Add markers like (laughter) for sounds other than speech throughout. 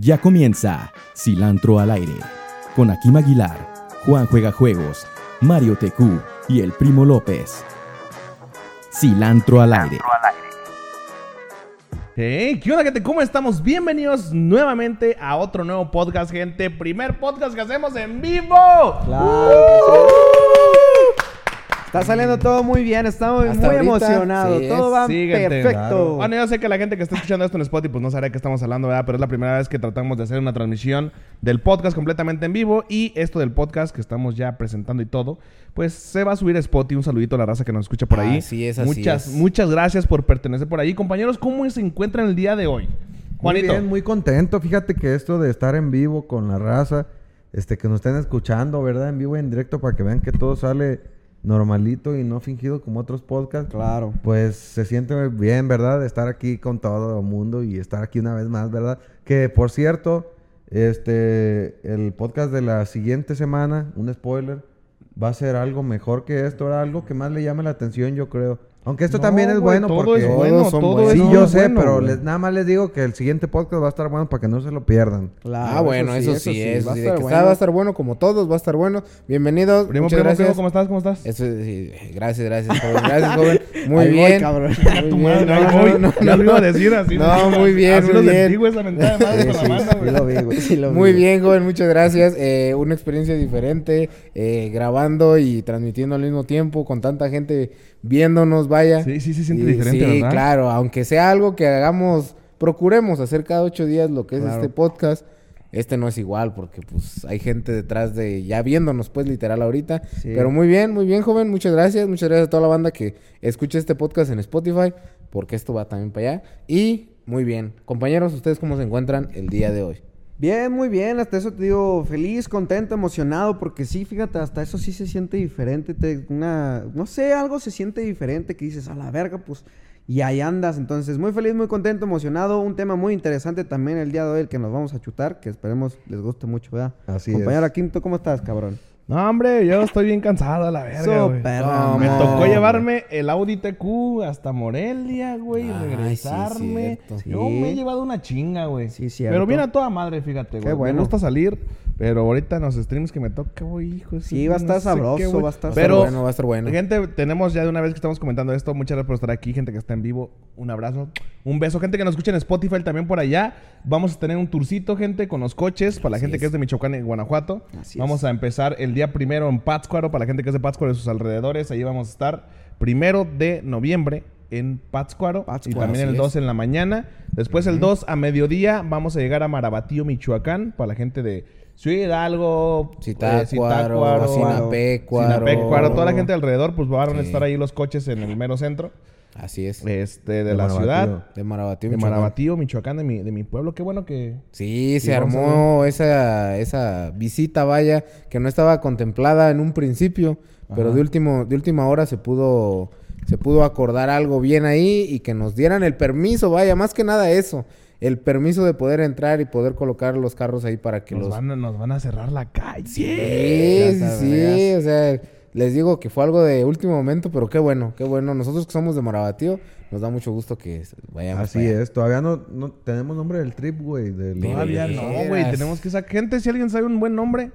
Ya comienza Cilantro al aire con Akim Aguilar, Juan Juega Juegos, Mario TQ y el Primo López. Cilantro al aire. Hey, ¿qué onda, gente? ¿Cómo estamos? Bienvenidos nuevamente a otro nuevo podcast, gente. Primer podcast que hacemos en vivo. Claro Está saliendo todo muy bien, estamos muy emocionados. sí todo va perfecto. Bueno, yo sé que la gente que está escuchando esto en Spotify pues no sabe de qué estamos hablando, ¿verdad? Pero es la primera vez que tratamos de hacer una transmisión del podcast completamente en vivo. Y esto del podcast que estamos ya presentando y todo, pues se va a subir a Spotify. Un saludito a la raza que nos escucha por ahí. Así es, así muchas, es. muchas gracias por pertenecer por ahí. Compañeros, ¿cómo se encuentran el día de hoy? Muy Juanito. bien, muy contento. Fíjate que esto de estar en vivo con la raza, este, que nos estén escuchando, ¿verdad? En vivo y en directo para que vean que todo sale normalito y no fingido como otros podcasts. Claro. Pues se siente bien, ¿verdad? Estar aquí con todo el mundo y estar aquí una vez más, ¿verdad? Que por cierto, este, el podcast de la siguiente semana, un spoiler, va a ser algo mejor que esto, algo que más le llame la atención, yo creo. Aunque esto No, también es bueno todo porque es bueno, Todos son todo buenos. es Sí, yo sé, bueno, pero les, nada más les digo que el siguiente podcast va a estar bueno para que no se lo pierdan. Claro, ah, bueno, eso, sí, eso va a sí. De estar que bueno. está- va a estar bueno como todos, va a estar bueno. Bienvenidos, Primo, muchas primo, gracias. primo, ¿cómo estás? ¿Cómo estás? Eso sí, gracias, gracias, joven. Gracias, joven. (laughs) Muy Ahí voy, bien. cabrón. Muy (laughs) bien. No, no, no, no, lo iba a no. decir así. No, Sí, la sí, mano, sí, lo vi, güey, sí lo vi, Muy bien, joven, muchas gracias. Eh, una experiencia diferente, eh, grabando y transmitiendo al mismo tiempo, con tanta gente viéndonos, vaya. Sí, sí, se siente Y- diferente, Sí, ¿verdad? claro, aunque sea algo que hagamos, procuremos hacer cada ocho días lo que es Claro. este podcast. Este no es igual porque pues hay gente detrás de ya viéndonos pues literal ahorita. Sí. Pero muy bien, muy bien joven, muchas gracias. Muchas gracias a toda la banda que escucha este podcast en Spotify porque esto va también para allá. Y muy bien, compañeros, ¿ustedes cómo se encuentran el día de hoy? Bien, muy bien. Hasta eso te digo feliz, contento, emocionado. Porque sí, fíjate, hasta eso sí se siente diferente. te- una, no sé, algo se siente diferente que dices, a la verga, pues. Y ahí andas. Entonces, muy feliz, muy contento, emocionado. Un tema muy interesante también el día de hoy, el que nos vamos a chutar. Que esperemos les guste mucho, ¿verdad? Así Compañero es. Quinto, ¿cómo estás, cabrón? No, hombre, yo estoy bien cansado a la verga, güey. No, Me tocó llevarme el Audi TQ hasta Morelia, güey, Ay, regresarme. Yo Sí. me he llevado una chinga, güey. Sí. Pero viene a toda madre, fíjate, güey. bueno. Me gusta salir, pero ahorita en los streams que me toca, güey, hijo. Sí, va a estar no sabroso, qué, va a estar Pero, bueno, va a estar bueno. gente, tenemos ya de una vez que estamos comentando esto, muchas gracias por estar aquí, gente que está en vivo, un abrazo, un beso, gente que nos escucha en Spotify también por allá, vamos a tener un tourcito, gente, con los coches, para la gente que es. de Michoacán y Guanajuato, Así vamos a empezar el día primero en Pátzcuaro, para la gente que es de Pátzcuaro y sus alrededores, ahí vamos a estar, primero de noviembre en Pátzcuaro, y Pátzcuaro, también el así 2 es. en la mañana, después el 2 a mediodía vamos a llegar a Marabatío, Michoacán, para la gente de Ciudad Hidalgo, eh, Zitácuaro, Sinapecuaro. Sinapecuaro, toda la gente alrededor, pues van a estar ahí los coches en el mero centro Así es. este, de, De la Marabatío. ciudad. De Marabatío. De Michoacán. Marabatío, Michoacán, de mi, de mi pueblo. Qué bueno que... Sí, se armó esa, esa visita, vaya, que no estaba contemplada en un principio, pero de último, de última hora se pudo, se pudo acordar algo bien ahí y que nos dieran el permiso, vaya, más que nada eso, el permiso de poder entrar y poder colocar los carros ahí para que Nos los van, a, nos van a cerrar la calle. Sí, sí, sí, o sea, les digo que fue algo de último momento, pero qué bueno, qué bueno. Nosotros que somos de Marabatío, nos da mucho gusto que vayamos. Así allá. es. Todavía no, no tenemos nombre del trip, güey. del- Todavía no, güey. Tenemos que sacar... Gente, si alguien sabe un buen nombre...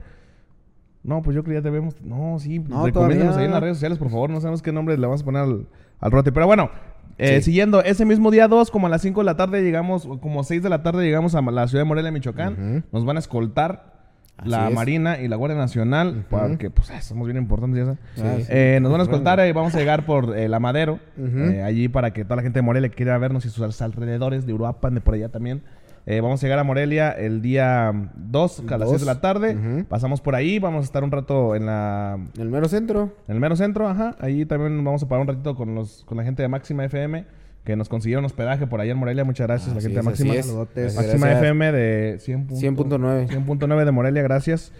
No, pues yo creo que ya debemos... No, sí. No, recomiéndanos ahí en las redes sociales, por favor. No sabemos qué nombre le vamos a poner al, al rote. Pero bueno... eh, Sí. Siguiendo, ese mismo día 2, como a las 5 de la tarde llegamos, como 6 de la tarde llegamos a la ciudad de Morelia, Michoacán. Nos van a escoltar Así la es. Marina y la Guardia Nacional, porque pues eh, somos bien importantes ya. Sí. Eh, nos van a escoltar y vamos a llegar por eh, la Madero, eh, allí para que toda la gente de Morelia que quiera vernos y sus alrededores de Uruapan, de por allá también. Eh, vamos a llegar a Morelia el día 2 a las 6 de la tarde. Pasamos por ahí, vamos a estar un rato en la En el mero centro. en el mero centro, ajá. Ahí también vamos a parar un ratito con los con la gente de Máxima FM que nos consiguieron hospedaje por allá en Morelia. Muchas gracias a la gente de Máxima. Saludotes. Máxima gracias. FM de 100 punto- 100.9. 100.9 de Morelia, gracias.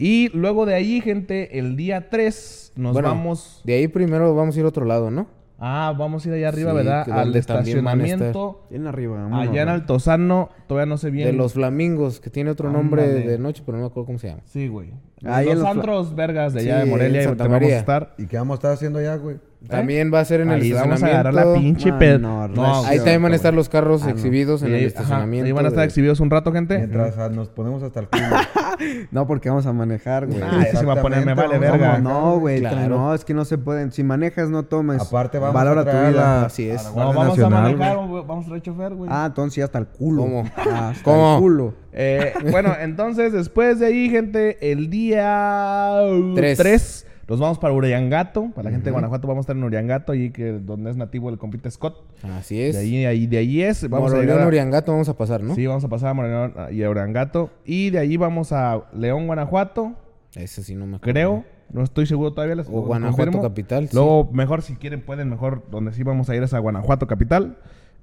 Y luego de ahí, gente, el día 3 nos Bueno, vamos. De ahí primero vamos a ir a otro lado, ¿no? Ah, vamos a ir allá arriba, Sí, ¿verdad? Al estacionamiento. Bien arriba. vámonos, Allá en. Altozano, todavía no sé bien. De los flamingos, que tiene otro nombre de noche, pero no me acuerdo cómo se llama. Sí, güey. Ahí en los antros vergas de allá Sí, de Morelia, en y Santa vamos a María. estar. ¿Y qué vamos a estar haciendo allá, güey? También va a ser en el Ahí vamos a agarrar la pinche Ah, ped- no, No. Ahí también van a estar los carros Ah, no. exhibidos en el ajá, estacionamiento. Ahí van a estar de- exhibidos un rato, gente. Mientras ah, nos ponemos hasta el culo. (laughs) No, porque vamos a manejar, güey. Ah, eso se va a poner, me vale Exactamente, verga. No, güey, Claro. no, es que no se pueden. Si manejas, no tomes. Aparte vamos Valora a tu traer vida. la- Así es. a la No, Guardia vamos Nacional, a manejar, güey. vamos a traer chofer, güey. Ah, entonces sí, hasta el culo. ¿Cómo? Ah, hasta ¿Cómo? el culo. Eh, bueno, (laughs) entonces, después de ahí, gente, el día Tres. 3 nos vamos para Uriangato. Para la gente de Guanajuato vamos a estar en Uriangato, allí que donde es nativo el compite Scott. Así es. De ahí, ahí, de ahí es. Vamos a llegar a- Uriangato vamos a pasar, ¿no? Sí, vamos a pasar a Moroleón y a Uriangato. Y de ahí vamos a León, Guanajuato, Ese sí no me acuerdo. creo. No estoy seguro todavía. Les O Guanajuato confirmo. capital, sí. Luego, mejor, si quieren, pueden mejor. Donde sí vamos a ir es a Guanajuato capital.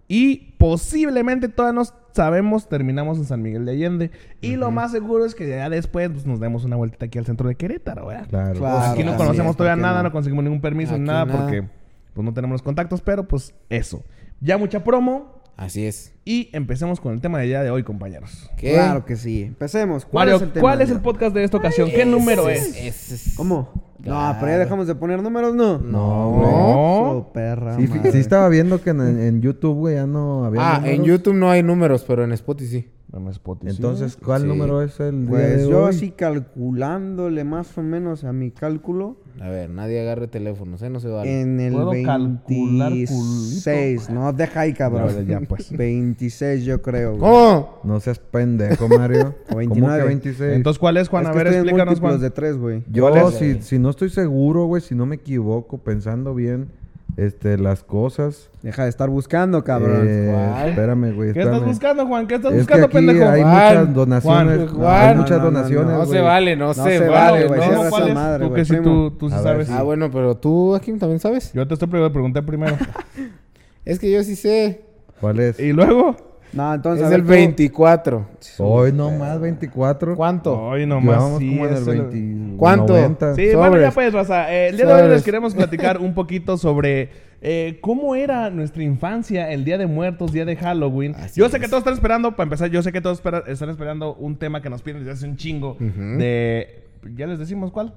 Y posiblemente todavía no sabemos, terminamos en San Miguel de Allende. Y lo más seguro es que ya después pues, nos demos una vueltita aquí al centro de Querétaro, ¿verdad? Claro. Claro. Aquí no conocemos es, todavía ¿por qué nada, no? no? conseguimos ningún permiso nada, nada. porque pues no tenemos los contactos, pero pues eso. Ya mucha promo Así es. y empecemos con el tema del día de hoy, compañeros. ¿Qué? Claro que sí. Empecemos. ¿Cuál Mario, es el tema? ¿cuál es el Mario? podcast de esta ocasión? ¿Qué número es? ¿Cómo? No, pero ya dejamos de poner números, ¿no. No, güey. Eso, perra. Sí, fi- madre. sí estaba viendo que en, en YouTube, güey, ya no había Ah, en. YouTube no hay números, pero en Spotify sí. Dame Spotify. Entonces, ¿cuál Sí. número es el día Pues de yo hoy? así calculándole más o menos a mi cálculo. A ver, nadie agarre teléfonos, ¿eh? No se vale. En el ¿Puedo calcular, 26. No, deja ahí, cabrón. Ya, ya, pues. (laughs) 26 yo creo. güey. ¿Cómo? No seas pendejo, Mario. O (laughs) ¿Cómo 29. que 26? Entonces, ¿cuál es, Juan? Es a ver, en explícanos, Juan. de 3, güey. Yo, si, si no estoy seguro, güey, si no me equivoco, pensando bien este, las cosas. Deja de estar buscando, cabrón. eh, espérame, güey. ¿Qué estás buscando, Juan? ¿Qué estás Es que buscando, aquí pendejo? hay Juan, muchas donaciones. Juan, hay muchas No, no, no, donaciones, No güey. se vale, no, No se, vale. güey, no. ¿cuál esa es? madre, Tú que sí, tú, tú sí sabes. sí. Ah, bueno, pero tú, aquí también sabes. Yo te estoy pre- pregunté primero. (laughs) Es que yo sí sé. ¿Cuál es? y luego... No, entonces. Es el tú- 24. Hoy no más 24. ¿Cuánto? Hoy nomás Llevamos sí como en el es el- 20. ¿Cuánto? 90. Sí, Sobres. bueno, ya pues, Raza. eh, el día de hoy les queremos (laughs) platicar un poquito sobre eh, cómo era nuestra infancia, el Día de Muertos, Día de Halloween. Así yo sé es. que todos están esperando, para empezar, yo sé que todos espera- están esperando un tema que nos piden desde hace un chingo de... ¿Ya les decimos cuál?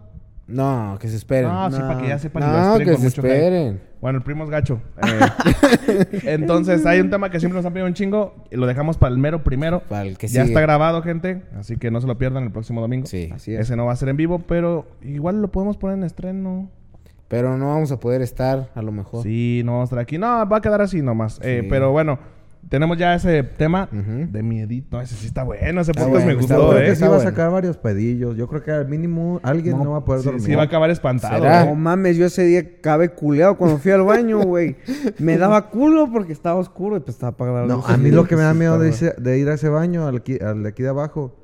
No, que se esperen. No, sí, No. para que ya sepan y lo No, que con se mucho esperen. Bueno, el primo es gacho. Eh, (laughs) entonces, hay un tema que siempre nos han pedido un chingo. Y lo dejamos para el mero primero. Para el que ya sigue. está grabado, gente. Así que no se lo pierdan el próximo domingo. Sí. Así es. Ese no va a ser en vivo, pero igual lo podemos poner en estreno. Pero no vamos a poder estar, a lo mejor. Sí, no vamos a estar aquí. No, va a quedar así nomás. Eh, pero bueno, tenemos ya ese tema Ujú. de miedito. No, ese sí está bueno. Ese podcast me bueno, gustó, creo ¿eh? que sí va a bueno. sacar varios pedillos. Yo creo que al mínimo alguien no, va a poder Sí, dormir. sí va a acabar espantado. ¿Será? ¿eh? No mames, yo ese día acabé culeado cuando fui al baño, güey. Me daba culo porque estaba oscuro y pues estaba apagada la No, luz. a mí lo que me da miedo de, ese- de ir a ese baño, al, aquí- al de aquí de abajo,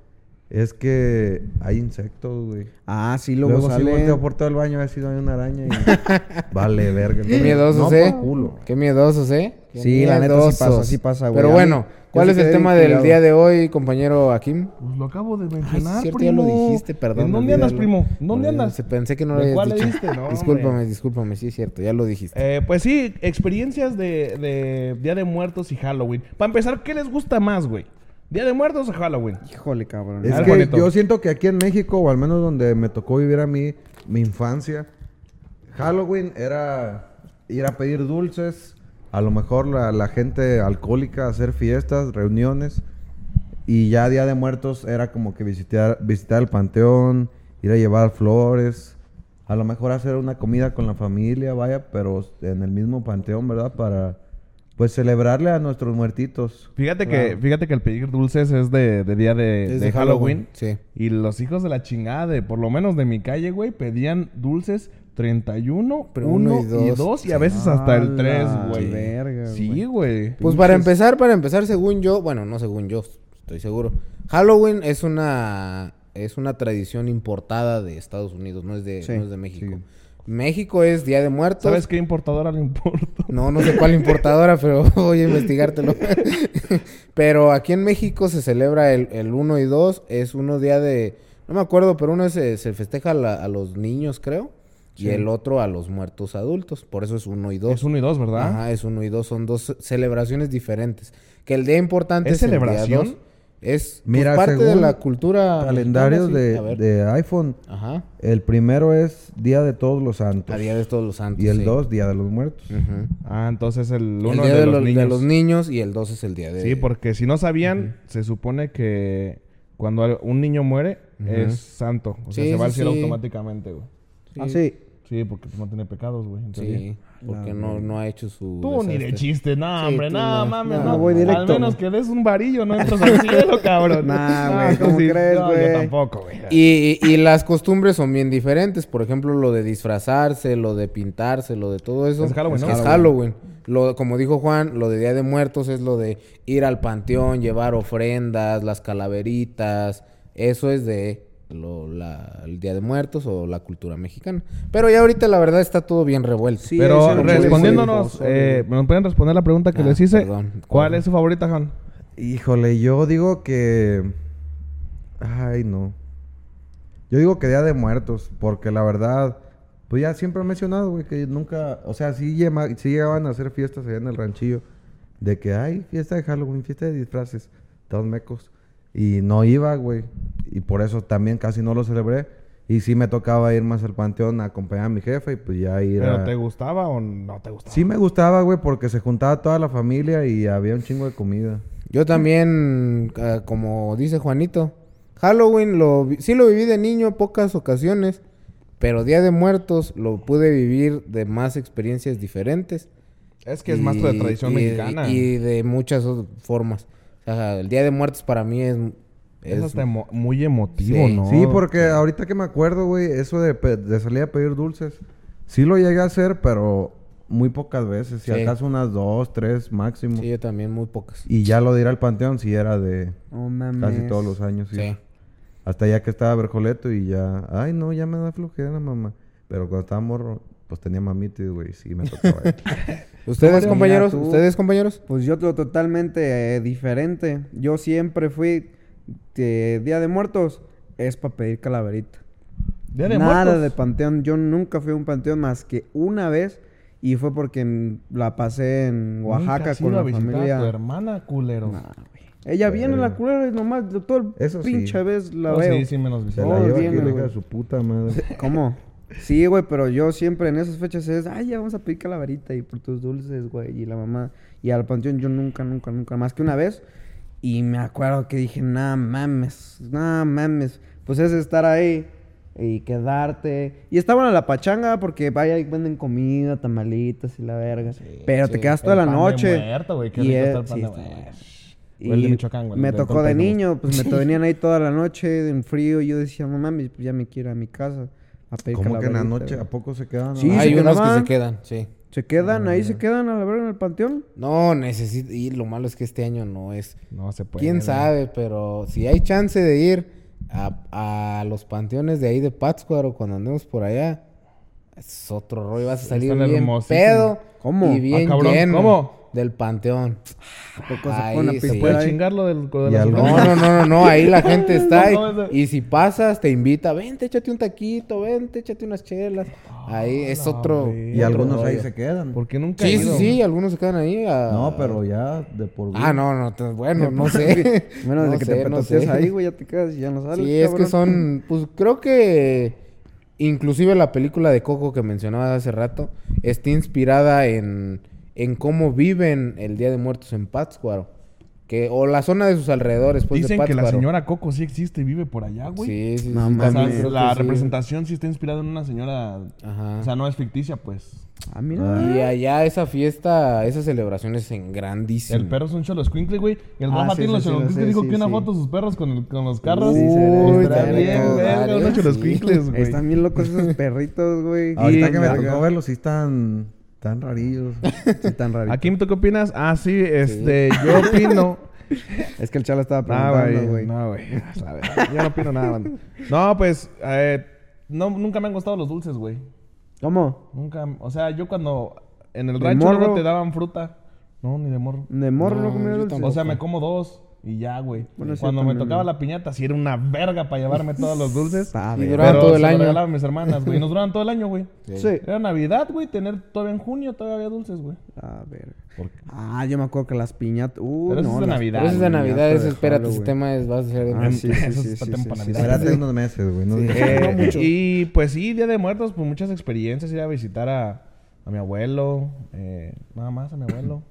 es que hay insectos, güey. Ah, sí, luego, Luego, si sale. volteo por todo el baño a ver si no hay una araña y... (laughs) vale, verga. Qué miedosos, no, ¿eh? culo. Qué miedosos, ¿eh? Qué Sí, la neta sí pasa, miedosos. sí pasa, güey. Pero bueno, ¿cuál es el tema del día de hoy, compañero Akim? Pues lo acabo de mencionar, cierto, ya primo. lo dijiste, perdón, ¿En dónde andas, primo? ¿Dónde andas? se- Pensé que no lo ¿De habías cuál le dicho. diste? No, discúlpame, hombre. discúlpame, sí es cierto, ya lo dijiste. Eh, pues sí, experiencias de, de Día de Muertos y Halloween. Para empezar, ¿qué les gusta más, güey? ¿Día de Muertos o Halloween? Híjole, cabrón. Es que bonito. yo siento que aquí en México, o al menos donde me tocó vivir a mí, mi infancia, Halloween era ir a pedir dulces, a lo mejor la, la gente alcohólica, hacer fiestas, reuniones, y ya Día de Muertos era como que visitar, visitar el panteón, ir a llevar flores, a lo mejor hacer una comida con la familia, vaya, pero en el mismo panteón, ¿verdad? Para, pues, celebrarle a nuestros muertitos. Fíjate que fíjate que el pedir dulces es de, de día de, Es de Halloween. Sí. Y los hijos de la chingada, de, por lo menos de mi calle, güey, pedían dulces 31, Pero 1 uno y y 2 dos. y a veces hasta el A 3, la güey. verga, Sí, güey. Pues para empezar, para empezar, según yo, bueno, no según yo, estoy seguro. Halloween es una es una tradición importada de Estados Unidos, no es de, Sí, no es de México. sí. México es Día de Muertos. ¿Sabes qué importadora le importa? No, no sé cuál importadora, pero (laughs) voy a investigártelo. (laughs) pero aquí en México se celebra el, el 1 y 2. Es uno día de... No me acuerdo, pero uno se, se festeja a, la, a, los niños, creo. Sí. Y el otro a los muertos adultos. Por eso es 1 y 2. Es 1 y 2, ¿verdad? Ajá, es 1 y 2. Son dos celebraciones diferentes. Que el día importante es, es celebración? El día 2. Es pues, Mira, parte de la cultura. Calendarios mexicana, sí. de, de iPhone. Ajá. El primero es Día de Todos los Santos. A Día de Todos los Santos. y el sí. 2, Día de los Muertos. Ujú. Ah, entonces el El uno día de, de, los, los, de niños. los niños y el 2 es el día de. Sí, porque si no sabían, se supone que cuando un niño muere es santo. O sea, Sí, se va al sí, cielo sí. automáticamente, güey. Ah, sí. Sí, porque pues, no tiene pecados, güey. Sí, porque no, no ha hecho su. Tú ni de chiste, no, Sí, hombre, no, no. mames, No, no. voy directo. Al menos que des un varillo, no entras al cielo, cabrón. (laughs) Nah, No, güey, ¿cómo sí- crees, no, güey? Yo tampoco, güey. Y, y las costumbres son bien diferentes. Por ejemplo, lo de disfrazarse, lo de pintarse, lo de todo eso. Es Halloween, ¿no? Es Halloween. Lo, como dijo Juan, lo de Día de Muertos es lo de ir al panteón, llevar ofrendas, las calaveritas. Eso es de lo, la- el Día de Muertos o la cultura mexicana. Pero ya ahorita la verdad está todo bien revuelto. Sí, Pero respondiéndonos, eh, ¿me pueden responder la pregunta que Ah, les hice? perdón. ¿Cuál es su favorita, Juan? Híjole, yo digo que. Ay, no. Yo digo que Día de Muertos, porque la verdad, pues ya siempre he mencionado, güey, que nunca. O sea, sí, llama- sí llegaban a hacer fiestas allá en el ranchillo. De que hay fiesta de Halloween, fiesta de disfraces, todos mecos. Y no iba, güey. Y por eso también casi no lo celebré. Y sí me tocaba ir más al panteón a acompañar a mi jefe y pues ya ir ¿Pero a... te gustaba o no te gustaba? Sí me gustaba, güey, porque se juntaba toda la familia y había un chingo de comida. Yo también, ah, como dice Juanito, Halloween lo vi- sí lo viví de niño pocas ocasiones, pero Día de Muertos lo pude vivir de más experiencias diferentes. Es que es más de Y- tradición y- mexicana. Y de muchas formas. O sea, el Día de Muertos para mí es... es es- hasta emo- muy emotivo, Sí. ¿no? Sí, porque ahorita que me acuerdo, güey, eso de, pe- de salir a pedir dulces, sí lo llegué a hacer, pero muy pocas veces, si Sí. acaso unas dos, tres máximo. Sí, yo también, muy pocas. Y ya lo de ir al panteón sí era de casi todos los años, sí. Sí. Hasta ya que estaba Berjoleto y ya, ay no, ya me da flojera, mamá. Pero cuando estaba morro, pues tenía mamitis, güey, sí me tocaba. (laughs) ¿Ustedes, compañeros? tú- ¿Ustedes, compañeros? Pues yo lo totalmente eh, diferente. Yo siempre fui de Día de Muertos es para pedir calaverita. Día de Nada Muertos. de panteón. Yo nunca fui a un panteón más que una vez y fue porque la pasé en Oaxaca con a la visitar a tu familia. hermana, culero. Nah, güey. Ella viene la culera y nomás de todo el Eso sí. pinche vez la No, veo. sí, sí, visitar. la Oh, bien, su puta madre. ¿Cómo? Sí, güey, pero yo siempre en esas fechas es, ay, ya vamos a pedir calaverita y por tus dulces, güey, y la mamá. Y al panteón yo nunca, nunca, nunca, más que una vez. Y me acuerdo que dije, nah, mames, nah, mames. Pues es estar ahí y quedarte. Y está buena la pachanga porque vaya y venden comida, tamalitas y la verga. pero te quedas toda la noche. muerto, güey, Y es- está el pan sí, de Y Michoacán, güey, me de tocó de niño, pues me (laughs) tenían ahí toda la noche en frío y yo decía, no mames, pues ya me quiero a mi casa a pedir ¿Cómo que en la noche güey". a poco se quedan? Sí? Hay unos que se quedan, sí. Se quedan, Ah. ahí se quedan a la verga en el panteón. No, necesito ir. Lo malo es que este año no es. No se puede. ¿Quién sabe? Pero si hay chance de ir a, a los panteones de ahí de Pátzcuaro cuando andemos por allá, es otro rollo. Vas a salir Están bien pedo ¿Cómo? y bien Ah, cabrón, lleno ¿cómo? Del panteón. poco se Ahí sí. ¿Puedes ahí? chingarlo del, de Y la algo-? No, no, no, no, no, ahí la (laughs) gente está. No, no, y, y si pasas, te invita, vente, échate un taquito, vente, échate unas chelas. Ahí es otro. Y otro algunos ahí se quedan. Porque nunca Sí, sí, sí, algunos se quedan ahí. a- No, pero ya de por vida. Ah, no, no, te- bueno, no sé. (laughs) Menos No de que sé, te sé. ahí, güey, ya te quedas y ya no sales. Sí, es que son, (laughs) pues creo que inclusive la película de Coco que mencionabas hace rato está inspirada en, en cómo viven el Día de Muertos en Pátzcuaro. Que, o la zona de sus alrededores, pues, Dicen de que la señora Coco sí existe y vive por allá, güey. Sí, sí, sí. No O sea, la sí. representación sí está inspirada en una señora. Ajá. O sea, no es ficticia, pues. Ah, mira. Y allá esa fiesta, esa celebración es en grandísimo. El perro es un cholo squinkle, güey. Y el Ah, Rafa sí, tiene sí, los sí, Dijo sí, que una foto de sus perros con, el- con los carros. Uy, ve, está bien, verga, unos güey. Están bien locos esos perritos, güey. Ahorita que me tocó verlos, sí están tan rarillos. Sí, tan (laughs) raro. Aquí, ¿tú qué opinas? Ah, sí, este, yo (laughs) opino. Es que el chalo estaba No, preguntando, güey. No, güey. Ver, Yo no opino nada, banda. No, pues, eh, no, nunca me han gustado los dulces, güey. ¿Cómo? Nunca, o sea, yo cuando en el ¿De rancho morro? luego te daban fruta. No, ni de morro. ¿De morro no, No, comía yo dulce? tampoco. O sea, me como dos. Y ya, güey. Bueno, sí, Cuando me tocaba ¿no? la piñata, sí era una verga para llevarme todos los dulces. Y duraban Pero todo el año. regalaban mis hermanas, güey. Y nos duraban todo el año, güey. Sí. Era Navidad, güey. Tener todavía en junio todavía había dulces, güey. A ver. ¿Por qué? Ah, yo me acuerdo que las piñatas. Uh, Pero eso no, es de las Navidad, Pero eso es de Navidad, ese espérate, ese tema es, va a ser de... Ah, sí, sí, (laughs) Eso sí, está sí, tiempo sí, Navidad. Espérate unos meses, güey. no- Eh, (laughs) mucho. Y pues sí, Día de Muertos, pues muchas experiencias. Ir a visitar a, a mi abuelo, eh, nada más a mi abuelo.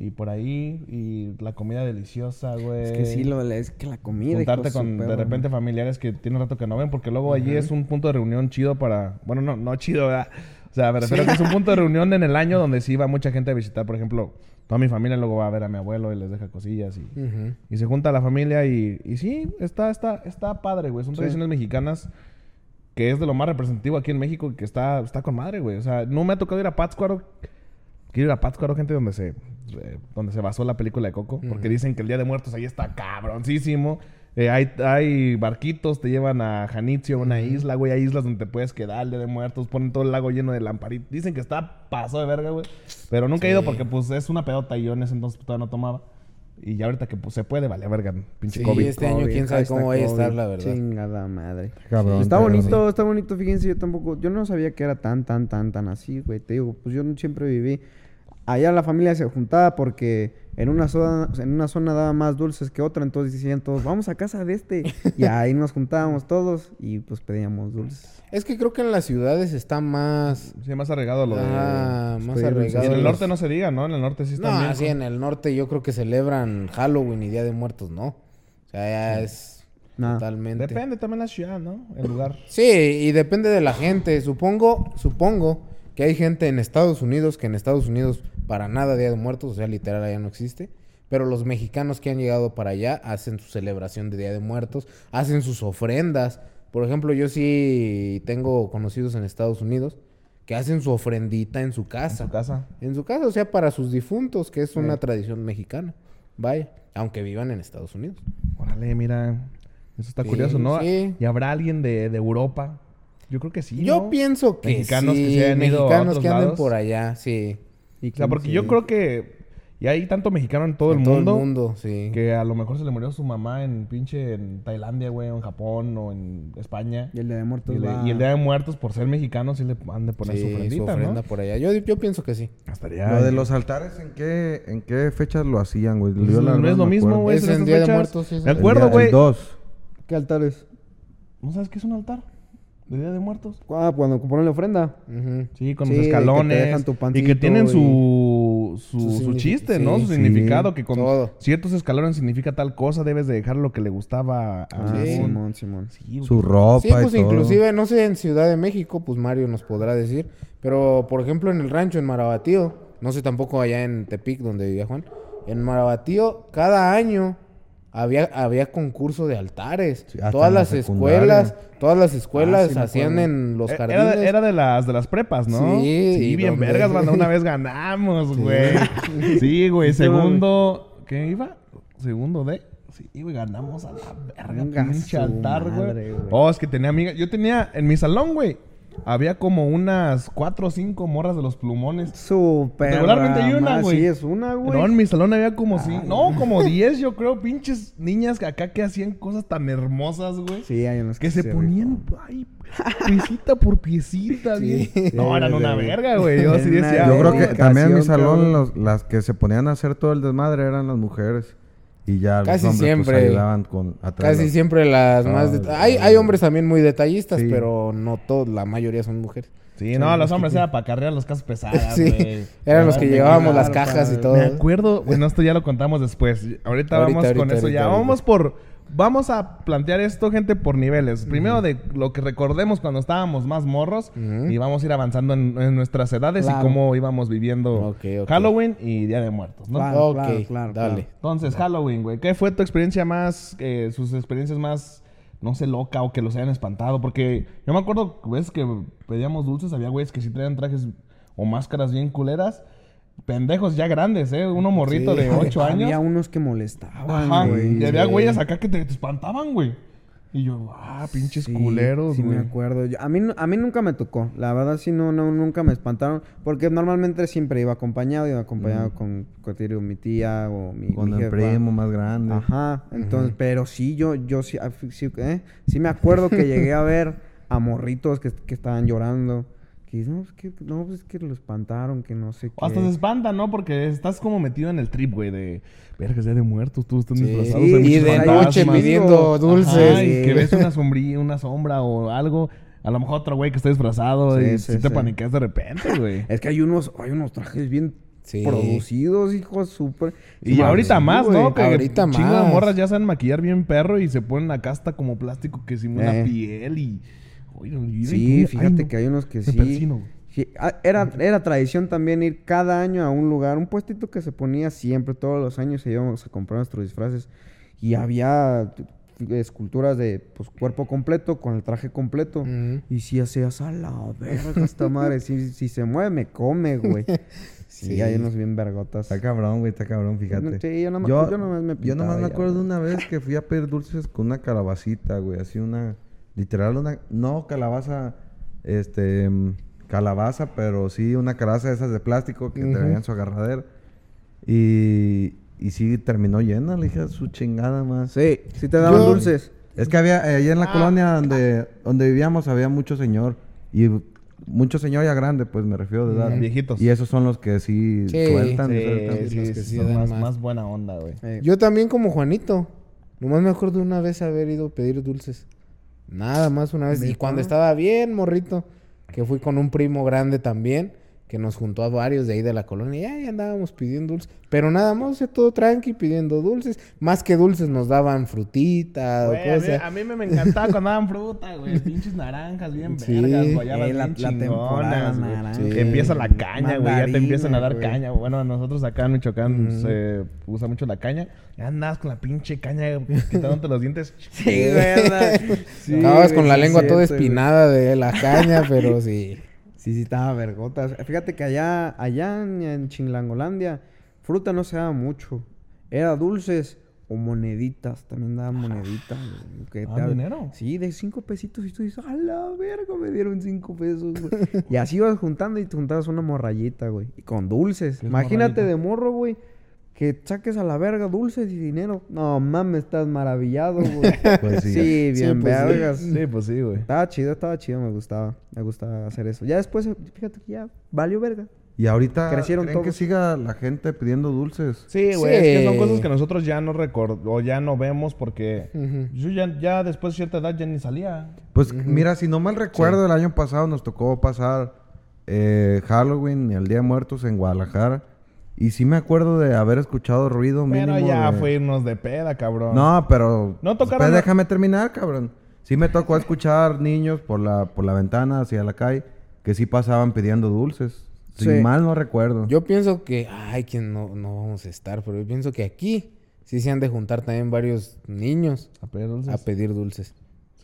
Y por ahí, y la comida deliciosa, güey. Es que sí, lo, es que la comida. Juntarte con de repente familiares que tienen rato que no ven, porque luego allí es un punto de reunión chido para. Bueno, no, no chido, ¿verdad? O sea, me refiero a que es un punto de (laughs) reunión en el año donde sí va mucha gente a visitar. Por ejemplo, toda mi familia luego va a ver a mi abuelo y les deja cosillas y. Y se junta la familia y, y sí, está, está, está padre, güey. Son tradiciones mexicanas que es de lo más representativo aquí en México y que está, está con madre, güey. O sea, no me ha tocado ir a Pátzcuaro. Quiero ir a Pátzcuaro, gente, donde se, eh, donde se basó la película de Coco. Porque dicen que el Día de Muertos ahí está cabroncísimo. Eh, hay, hay barquitos, te llevan a Janitzio, una isla, güey. Hay islas donde te puedes quedar el Día de Muertos. Ponen todo el lago lleno de lamparitas. Dicen que está paso de verga, güey. Pero nunca he ido porque, pues, es una pedota y yo en ese entonces todavía no tomaba. Y ya ahorita que pues, se puede, vale, verga, pinche Sí, COVID. este año quién sabe cómo vaya a estar, la verdad. Chingada madre. Cabrón, Está bonito, sí. está bonito. Fíjense, yo tampoco, yo no sabía que era tan, tan, tan, tan así, güey. Te digo, pues yo siempre viví. Allá la familia se juntaba porque en una zona, en una zona daba más dulces que otra, entonces decían todos, vamos a casa de este. y (laughs) ahí nos juntábamos todos y pues pedíamos dulces. Es que creo que en las ciudades está más... Sí, más arraigado lo de... Ah, más Sí, arraigado. Y en el los- norte no se diga, ¿no? En el norte sí está No, bien. así en el norte yo creo que celebran Halloween y Día de Muertos, ¿no? O sea, ya es Nada. totalmente... Depende también la ciudad, ¿no? El lugar. Sí, y depende de la gente. Supongo, supongo que hay gente en Estados Unidos que en Estados Unidos para nada Día de Muertos, o sea, literal allá no existe. Pero los mexicanos que han llegado para allá hacen su celebración de Día de Muertos, hacen sus ofrendas. Por ejemplo, yo sí tengo conocidos en Estados Unidos que hacen su ofrendita en su En casa. su casa. En su casa, o sea, para sus difuntos, que es una tradición mexicana. Vaya, aunque vivan en Estados Unidos. Órale, mira. Eso está Sí, curioso, ¿no? sí. ¿Y habrá alguien de, de Europa? Yo creo que sí, Yo ¿no? pienso que Mexicanos que se hayan ido a mexicanos otros que anden lados. por allá, sí. Y O sea, que- porque yo creo que... Y hay tanto mexicano en todo, En el, todo mundo, el mundo, sí. Que a lo mejor se le murió su mamá en pinche... En Tailandia, güey. O en Japón. O en España. Y el Día de Y, Muertos el, va- y el Día de Muertos, por ser mexicanos, sí le han de poner Sí, su ofrendita, ofrenda ¿no? por allá. Yo, yo pienso que sí. Estaría... Lo de los altares, ¿en qué, ¿en qué fechas lo hacían, güey? Pues no es lo mismo, güey. Es en Día de. Muertos, sí, Me acuerdo, güey. 2. ¿Qué altares? ¿No sabes qué es un altar? ¿De Día de Muertos? Ah, cuando ponen la ofrenda. Sí, con Sí, los de que te escalones. dejan tu y que tienen y- su, su, Su chiste, sí, ¿no? Su sí. significado. Que con Todo. ciertos escalones significa tal cosa. Debes de dejar lo que le gustaba a Ah, Sí. Simón, Simón. Su ropa Sí, y pues todo. inclusive, no sé, en Ciudad de México, pues Mario nos podrá decir. Pero, por ejemplo, en el rancho, en Marabatío, no sé tampoco allá en Tepic, donde vivía Juan. En Marabatío, cada año había, había concurso de altares. Sí, todas la las escuelas, todas las escuelas Ah, me hacían en los Eh, jardines. Era, de- era de las de las prepas, ¿no? Sí, Sí, bien donde- vergas, banda. Una (laughs) vez ganamos, güey. Sí, güey. Sí. Segundo. ¿Qué iba? Segundo de. Sí, güey, ganamos a la verga. Pinche altar, güey. Oh, es que tenía amigas. Yo tenía en mi salón, güey. Había como unas cuatro o cinco morras de los plumones. Súper. Regularmente hay una, güey. Sí, es una, güey. No, en mi salón había como cinco. No, como (laughs) diez, yo creo. Pinches niñas que acá que hacían cosas tan hermosas, güey. Sí, hay unos Que se sí, ponían, ay, piecita por piecita, bien. No, eran una sí. verga, güey. Yo sí decía. Yo creo que también en mi salón los- las que se ponían a hacer todo el desmadre eran las mujeres. Y ya Casi los hombres siempre. pues ayudaban con atrás. Casi siempre las Ah, más... sí. hay, hay hombres también muy detallistas, Sí. pero no todos, la mayoría son mujeres. Sí, no, los hombres era para cargar las casas pesadas, (laughs) Sí, eran los que llevábamos las cajas y todo. Me acuerdo, bueno, esto ya lo contamos después. Ahorita, Ahorita, vamos ahorita, con eso ahorita, ya. ahorita. Vamos por. Vamos a plantear esto, gente, por niveles. Primero de lo que recordemos cuando estábamos más morros. Y vamos a ir avanzando en, en nuestras edades y cómo íbamos viviendo. Halloween y Día de Muertos, ¿no? Claro, ok, claro, claro, dale. claro. Entonces, Halloween, güey. ¿Qué fue tu experiencia más, eh, sus experiencias más, no sé, loca o que los hayan espantado? Porque yo me acuerdo, ves que pedíamos dulces, había güeyes que sí traían trajes o máscaras bien culeras. Pendejos ya grandes, ¿eh? Uno morrito Sí. de 8 años. Había unos que molestaban, Ajá. güey. Y había güeyes acá que te, te espantaban, güey. Y yo, ah, pinches Sí, culeros, Sí, me güey. acuerdo. Yo- a, mí, a mí nunca me tocó. La verdad, sí, no, no, nunca me espantaron. Porque normalmente siempre iba acompañado. Iba acompañado con, mi tía o mi, Con mi el jefa. primo más grande. Ajá. Entonces, pero sí, yo, yo sí, sí, ¿eh? sí me acuerdo que (laughs) llegué a ver a morritos que, que estaban llorando. Que no, es que, no, pues es que lo espantaron, que no sé qué. Hasta se espanta, ¿no? Porque estás como metido en el trip, güey, de vergas ya de muertos, todos están Sí. disfrazados. Sí, Y de noche pidiendo dulces. Ajá, y que ves una sombría, una sombra o algo. A lo mejor otro güey que está disfrazado Sí, y sí, si te sí. paniqueas de repente, güey. (laughs) Es que hay unos, hay unos trajes bien Sí. producidos, hijos, súper. Y ahorita más. ¿no? Que Ahorita chingo de más. morras ya saben maquillar bien perro y se ponen la casta como plástico que simula Eh. piel y... Y- Sí, fíjate no. que hay unos que sí. persino. Sí, ah, Era, era tradición también ir cada año a un lugar, un puestito que se ponía siempre, todos los años se íbamos a comprar nuestros disfraces. Y había t- esculturas de pues, cuerpo completo, con el traje completo. Y si hacías a la verga esta madre, si, si se mueve me come, güey. (laughs) Sí, Sí. hay unos bien vergotas. Está cabrón, güey, está cabrón, fíjate. Sí, yo nomás- yo, yo nomás me yo nomás me ya, acuerdo de güey. una vez (laughs) que fui a pedir dulces con una calabacita, güey. Así una... Literal, una... No calabaza, este... mm, Calabaza, pero sí una calabaza de esas de plástico que te Ujú. veían su agarradera. Y... Y sí, terminó llena, le dije su chingada más. Sí, sí te daban Yo- dulces. Es que había, eh, allá en la Ah. colonia donde, donde vivíamos había mucho señor. Y mucho señor ya grande, pues me refiero de edad. Viejitos. Y esos son los que sí, Sí, sueltan. Sí, sueltan. sí, los sí, que sí son más, más. más buena onda, güey. Eh, Yo también como Juanito. Nomás me acuerdo una vez haber ido a pedir dulces. Nada más una vez. Y cuando estaba bien morrito, que fui con un primo grande también, que nos juntó a varios de ahí de la colonia. Y ahí andábamos pidiendo dulces. Pero nada más, todo tranqui, pidiendo dulces. Más que dulces nos daban frutita o a, mí, cosas. a mí me, me encantaba cuando daban (laughs) fruta, güey. Pinches naranjas bien Sí. vergas, guayabas Eh, la- bien la chingonas, güey. naranja. Empieza la caña, güey. Ya te empiezan a dar caña. Bueno, nosotros acá en Michoacán se usa mucho la caña. Ya andabas con la pinche caña quitándote los dientes. (laughs) Sí, güey. anda. (laughs) Sí, Acabas güey, con la lengua toda espinada de la caña, pero sí. Sí, sí, estaba vergotas. Fíjate que allá, allá en, Chinlangolandia, fruta no se daba mucho. Era dulces o moneditas. También daban moneditas. güey, que Ah, te- ¿dinero? Sí, de cinco pesitos. Y tú dices, a la verga, me dieron cinco pesos, güey. (laughs) y así ibas juntando y te juntabas una morrayita, güey. Y con dulces. ¿Qué es Imagínate morrayita? de morro, güey. Que saques a la verga dulces y dinero. No, mames, estás maravillado, güey. (laughs) Pues sí. sí, bien pues sí. vergas. Sí, pues sí, güey. Estaba chido, estaba chido, me gustaba. Me gustaba hacer eso. Ya después, fíjate que ya valió verga. Y ahorita Crecieron ¿creen que siga la gente pidiendo dulces. Sí, güey. Es que son Sí. cosas que nosotros ya no recordamos o ya no vemos porque yo ya, ya después de cierta edad ya ni salía. Pues mira, si no mal recuerdo, el año pasado nos tocó pasar eh, Halloween y el Día de Muertos en Guadalajara. Y sí me acuerdo de haber escuchado ruido mínimo Pero ya de- fue irnos de peda, cabrón. No, pero... No tocaron Espera, la- déjame terminar, cabrón. Sí me tocó escuchar niños por la, por la ventana hacia la calle que sí pasaban pidiendo dulces. Si Sí. mal no recuerdo. Yo pienso que, ay, que no, no vamos a estar, pero yo pienso que aquí sí se han de juntar también varios niños A pedir dulces. a pedir dulces.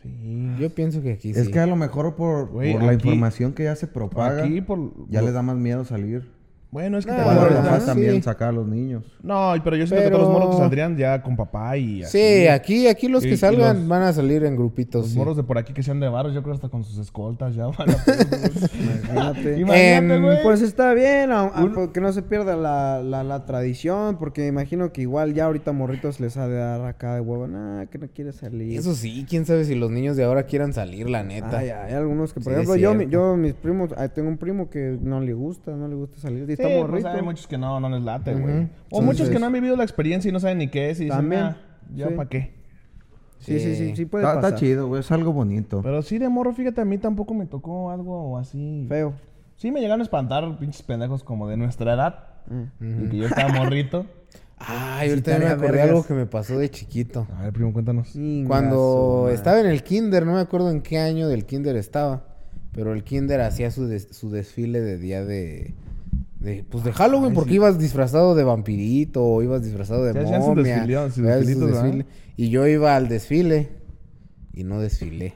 Sí. Yo pienso que aquí es sí. que a lo mejor por, Güey, por la aquí- información que ya se propaga, Aquí por... ya les da más miedo salir. Bueno, es que Ah, te los papás sí. también sacar a los niños. No, pero yo siento que todos los morros que Pero- saldrían ya con papá y así. Sí, aquí, aquí los Y- que salgan los- van a salir en grupitos. Los sí. morros de por aquí que sean de varos, yo creo hasta con sus escoltas ya van a. (laughs) Imagínate. Imagínate, En- güey. Pues está bien, a- a- Un- porque no se pierda la, la, la tradición, porque imagino que igual ya ahorita morritos les ha de dar acá de huevo, nah, que no quiere salir. Eso sí, quién sabe si los niños de ahora quieran salir, la neta. Ay, hay algunos que, por Sí, ejemplo, yo, yo, mis primos, ah, tengo un primo que no le gusta, no le gusta salir, Sí, está pues morrito. hay muchos que no, no les late, güey. O Entonces- muchos que no han vivido la experiencia y no saben ni qué es y dicen, También, "Ah, ¿ya sí. para qué? Sí, sí, sí, sí puede Está, está pasar. chido, güey. Es algo bonito. Pero sí, de morro, fíjate, a mí tampoco me tocó algo así. Feo. Sí, me llegaron a espantar pinches pendejos como de nuestra edad. Mm. Y que yo estaba morrito. (laughs) Ay, Sí, ahorita me acordé algo que me pasó de chiquito. A ver, primo, cuéntanos. Cuando estaba en el kinder, no me acuerdo en qué año del kinder estaba, pero el kinder hacía su, des- su desfile de día de, de pues de Halloween, porque ibas disfrazado de vampirito o ibas disfrazado de su momia. Y yo iba al desfile y no desfilé.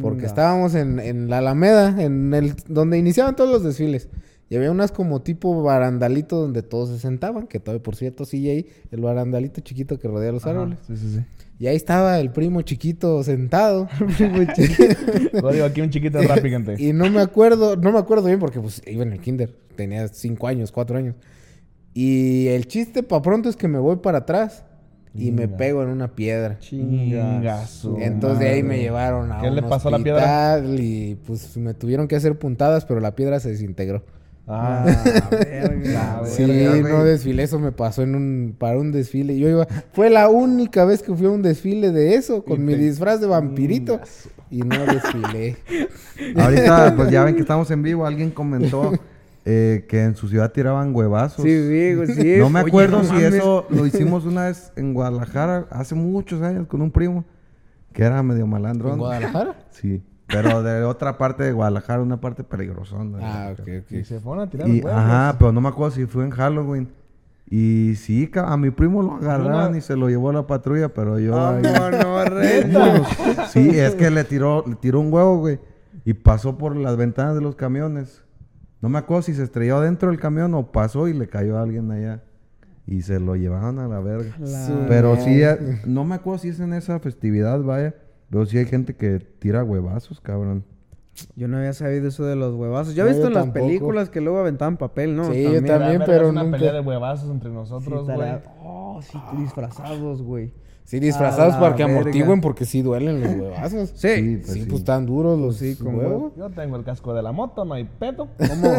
Porque estábamos en, en la Alameda, en el donde iniciaban todos los desfiles. Y había unas como tipo barandalito donde todos se sentaban, que todavía por cierto sigue ahí, el barandalito chiquito que rodea los árboles. Sí, sí, sí. Y ahí estaba el primo chiquito sentado. (laughs) (laughs) Código aquí un chiquito gente. y no me acuerdo, no me acuerdo bien porque pues iba en el kinder, tenía cinco años, cuatro años. Y el chiste para pronto es que me voy para atrás y me pego en una piedra. Chingazo. Entonces de ahí me llevaron a ¿Qué un le pasó a la piedra? hospital y pues me tuvieron que hacer puntadas, pero la piedra se desintegró. Ah, verga. Sí, verga, no desfilé, eso me pasó en un para un desfile. Yo iba, fue la única vez que fui a un desfile de eso con Y mi te- disfraz de vampirito y no desfilé. (laughs) Ahorita, pues ya ven que estamos en vivo. Alguien comentó eh, que en su ciudad tiraban huevazos. Sí, digo, sí. No me Oye, acuerdo no si mames. eso lo hicimos una vez en Guadalajara hace muchos años con un primo que era medio malandrón. ¿En Guadalajara? Sí, pero de otra parte de Guadalajara, una parte peligrosona. Ah, ok, Y ok. se fueron a tirar Y, los huevos. ajá, pero no me acuerdo si fue en Halloween. Y sí, a mi primo lo agarraron Una- y se lo llevó a la patrulla, pero yo... ahí- Vámonos, (laughs) reta. Sí, (laughs) es que le tiró, le tiró un huevo, güey. Y pasó por las ventanas de los camiones. No me acuerdo si se estrelló adentro del camión o pasó y le cayó a alguien allá. Y se lo llevaron a la verga. La Pero sí, eh, no me acuerdo si es en esa festividad, vaya. Pero sí hay gente que tira huevazos, cabrón. Yo no había sabido eso de los huevazos. Yo he No, visto yo en las tampoco. películas que luego aventaban papel, ¿no? Sí, yo Era también, pero es una nunca- pelea de huevazos entre Sí, nosotros, güey. estaría- Oh, sí, disfrazados, güey. Sí, disfrazados para que verga. amortigüen porque sí duelen los huevazos. Sí. Sí, Sí, pues sí. pues están duros los Sí, con huevos. Yo tengo el casco de la moto, no hay pedo. ¿Cómo?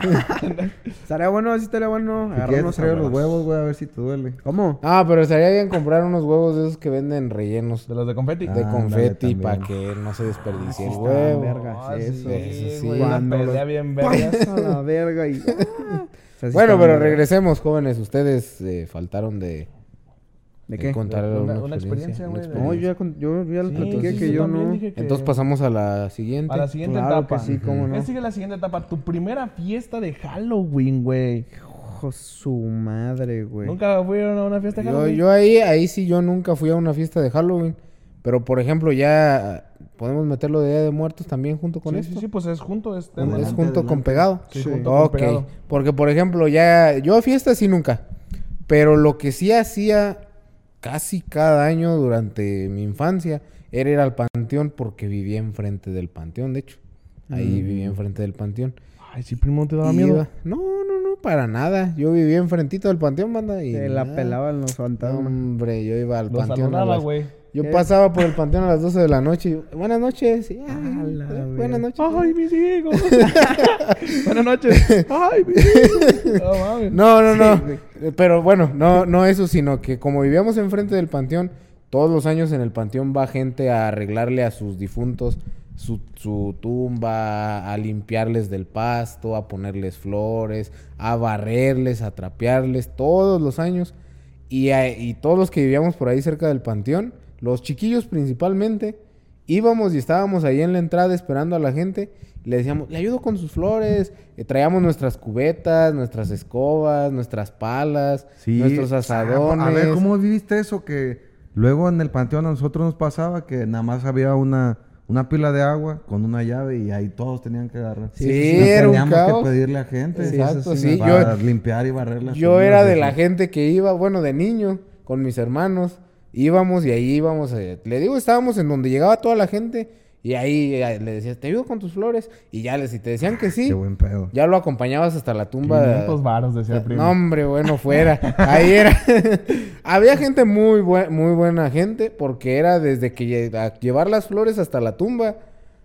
(laughs) estaría bueno, sí estaría bueno. Si quieres, agarrarnos a traigo los huevos. güey, a ver si te duele. ¿Cómo? Ah, pero estaría bien comprar unos huevos de esos que venden rellenos De los de confeti. de Ah, confeti para que no se desperdicie el está huevo. verga. Ah, sí, sí, eso, sí. güey, Cuando pelea bien vergas. La (laughs) verga y... O sea, sí Bueno, está pero regresemos, jóvenes. Ustedes eh, faltaron de, ¿De qué? contar Una- una, experiencia, güey, No, yo ya, con- yo ya Sí, platiqué sí, que sí, yo no... dije que- Entonces pasamos a la siguiente. A la siguiente Claro etapa. que sí, cómo no. ¿Qué sigue la siguiente etapa? Tu primera fiesta de Halloween, güey. Hijo su madre, güey. ¿Nunca fueron a una fiesta de Yo, Halloween? yo ahí, ahí sí, yo nunca fui a una fiesta de Halloween. Pero, por ejemplo, ya podemos meterlo de Día de Muertos también junto con sí, esto. sí, sí, pues es junto. Es, Es. Adelante, junto con pegado. Sí, junto con ok. pegado. Porque, por ejemplo, ya... Yo a fiestas sí nunca. Pero lo que sí hacía casi cada año durante mi infancia era ir al panteón porque vivía enfrente del panteón, de hecho. Ahí vivía enfrente del panteón. Ay, sí, primo, ¿te daba Y miedo? iba- No, no, no, para nada. Yo vivía enfrentito del panteón, banda. Y Se la nada. pelaban los fantasmas. Hombre, yo iba al Lo panteón. a saludaba, las- güey. Yo Eh. pasaba por el panteón a las 12 de la noche y yo, buenas noches. y, ay, eh, buenas noches. Ay, mis hijos. (laughs) Buenas noches. Ay, mis hijos. No. No, no, no. Eh, Pero bueno, no, no eso, sino que como vivíamos enfrente del panteón, todos los años en el panteón va gente a arreglarle a sus difuntos su, su tumba, a limpiarles del pasto, a ponerles flores, a barrerles, a trapearles, todos los años. Y, a- y todos los que vivíamos por ahí cerca del panteón, los chiquillos principalmente, íbamos y estábamos ahí en la entrada esperando a la gente. Y le decíamos, le ayudo con sus flores. Eh, traíamos nuestras cubetas, nuestras escobas, nuestras palas, Sí. nuestros asadones. A ver, ¿cómo viviste eso? Que luego en el panteón a nosotros nos pasaba que nada más había una, una pila de agua con una llave y ahí todos tenían que agarrar. Sí, era un teníamos caos. que pedirle a gente. Sí, Exacto, sí, Para yo- limpiar y barrer las Yo era de la gente que iba, bueno, de niño, con mis hermanos. Íbamos y ahí íbamos. eh, le digo, estábamos en donde llegaba toda la gente. Y ahí eh, le decías, te ayudo con tus flores. Y ya les, si te decían que sí, Qué buen pedo. ya lo acompañabas hasta la tumba. 500 varos, decía el primo. No, hombre, bueno, fuera. (laughs) Ahí era. (laughs) Había gente muy, buen- muy buena gente, porque era desde que lle- a llevar las flores hasta la tumba,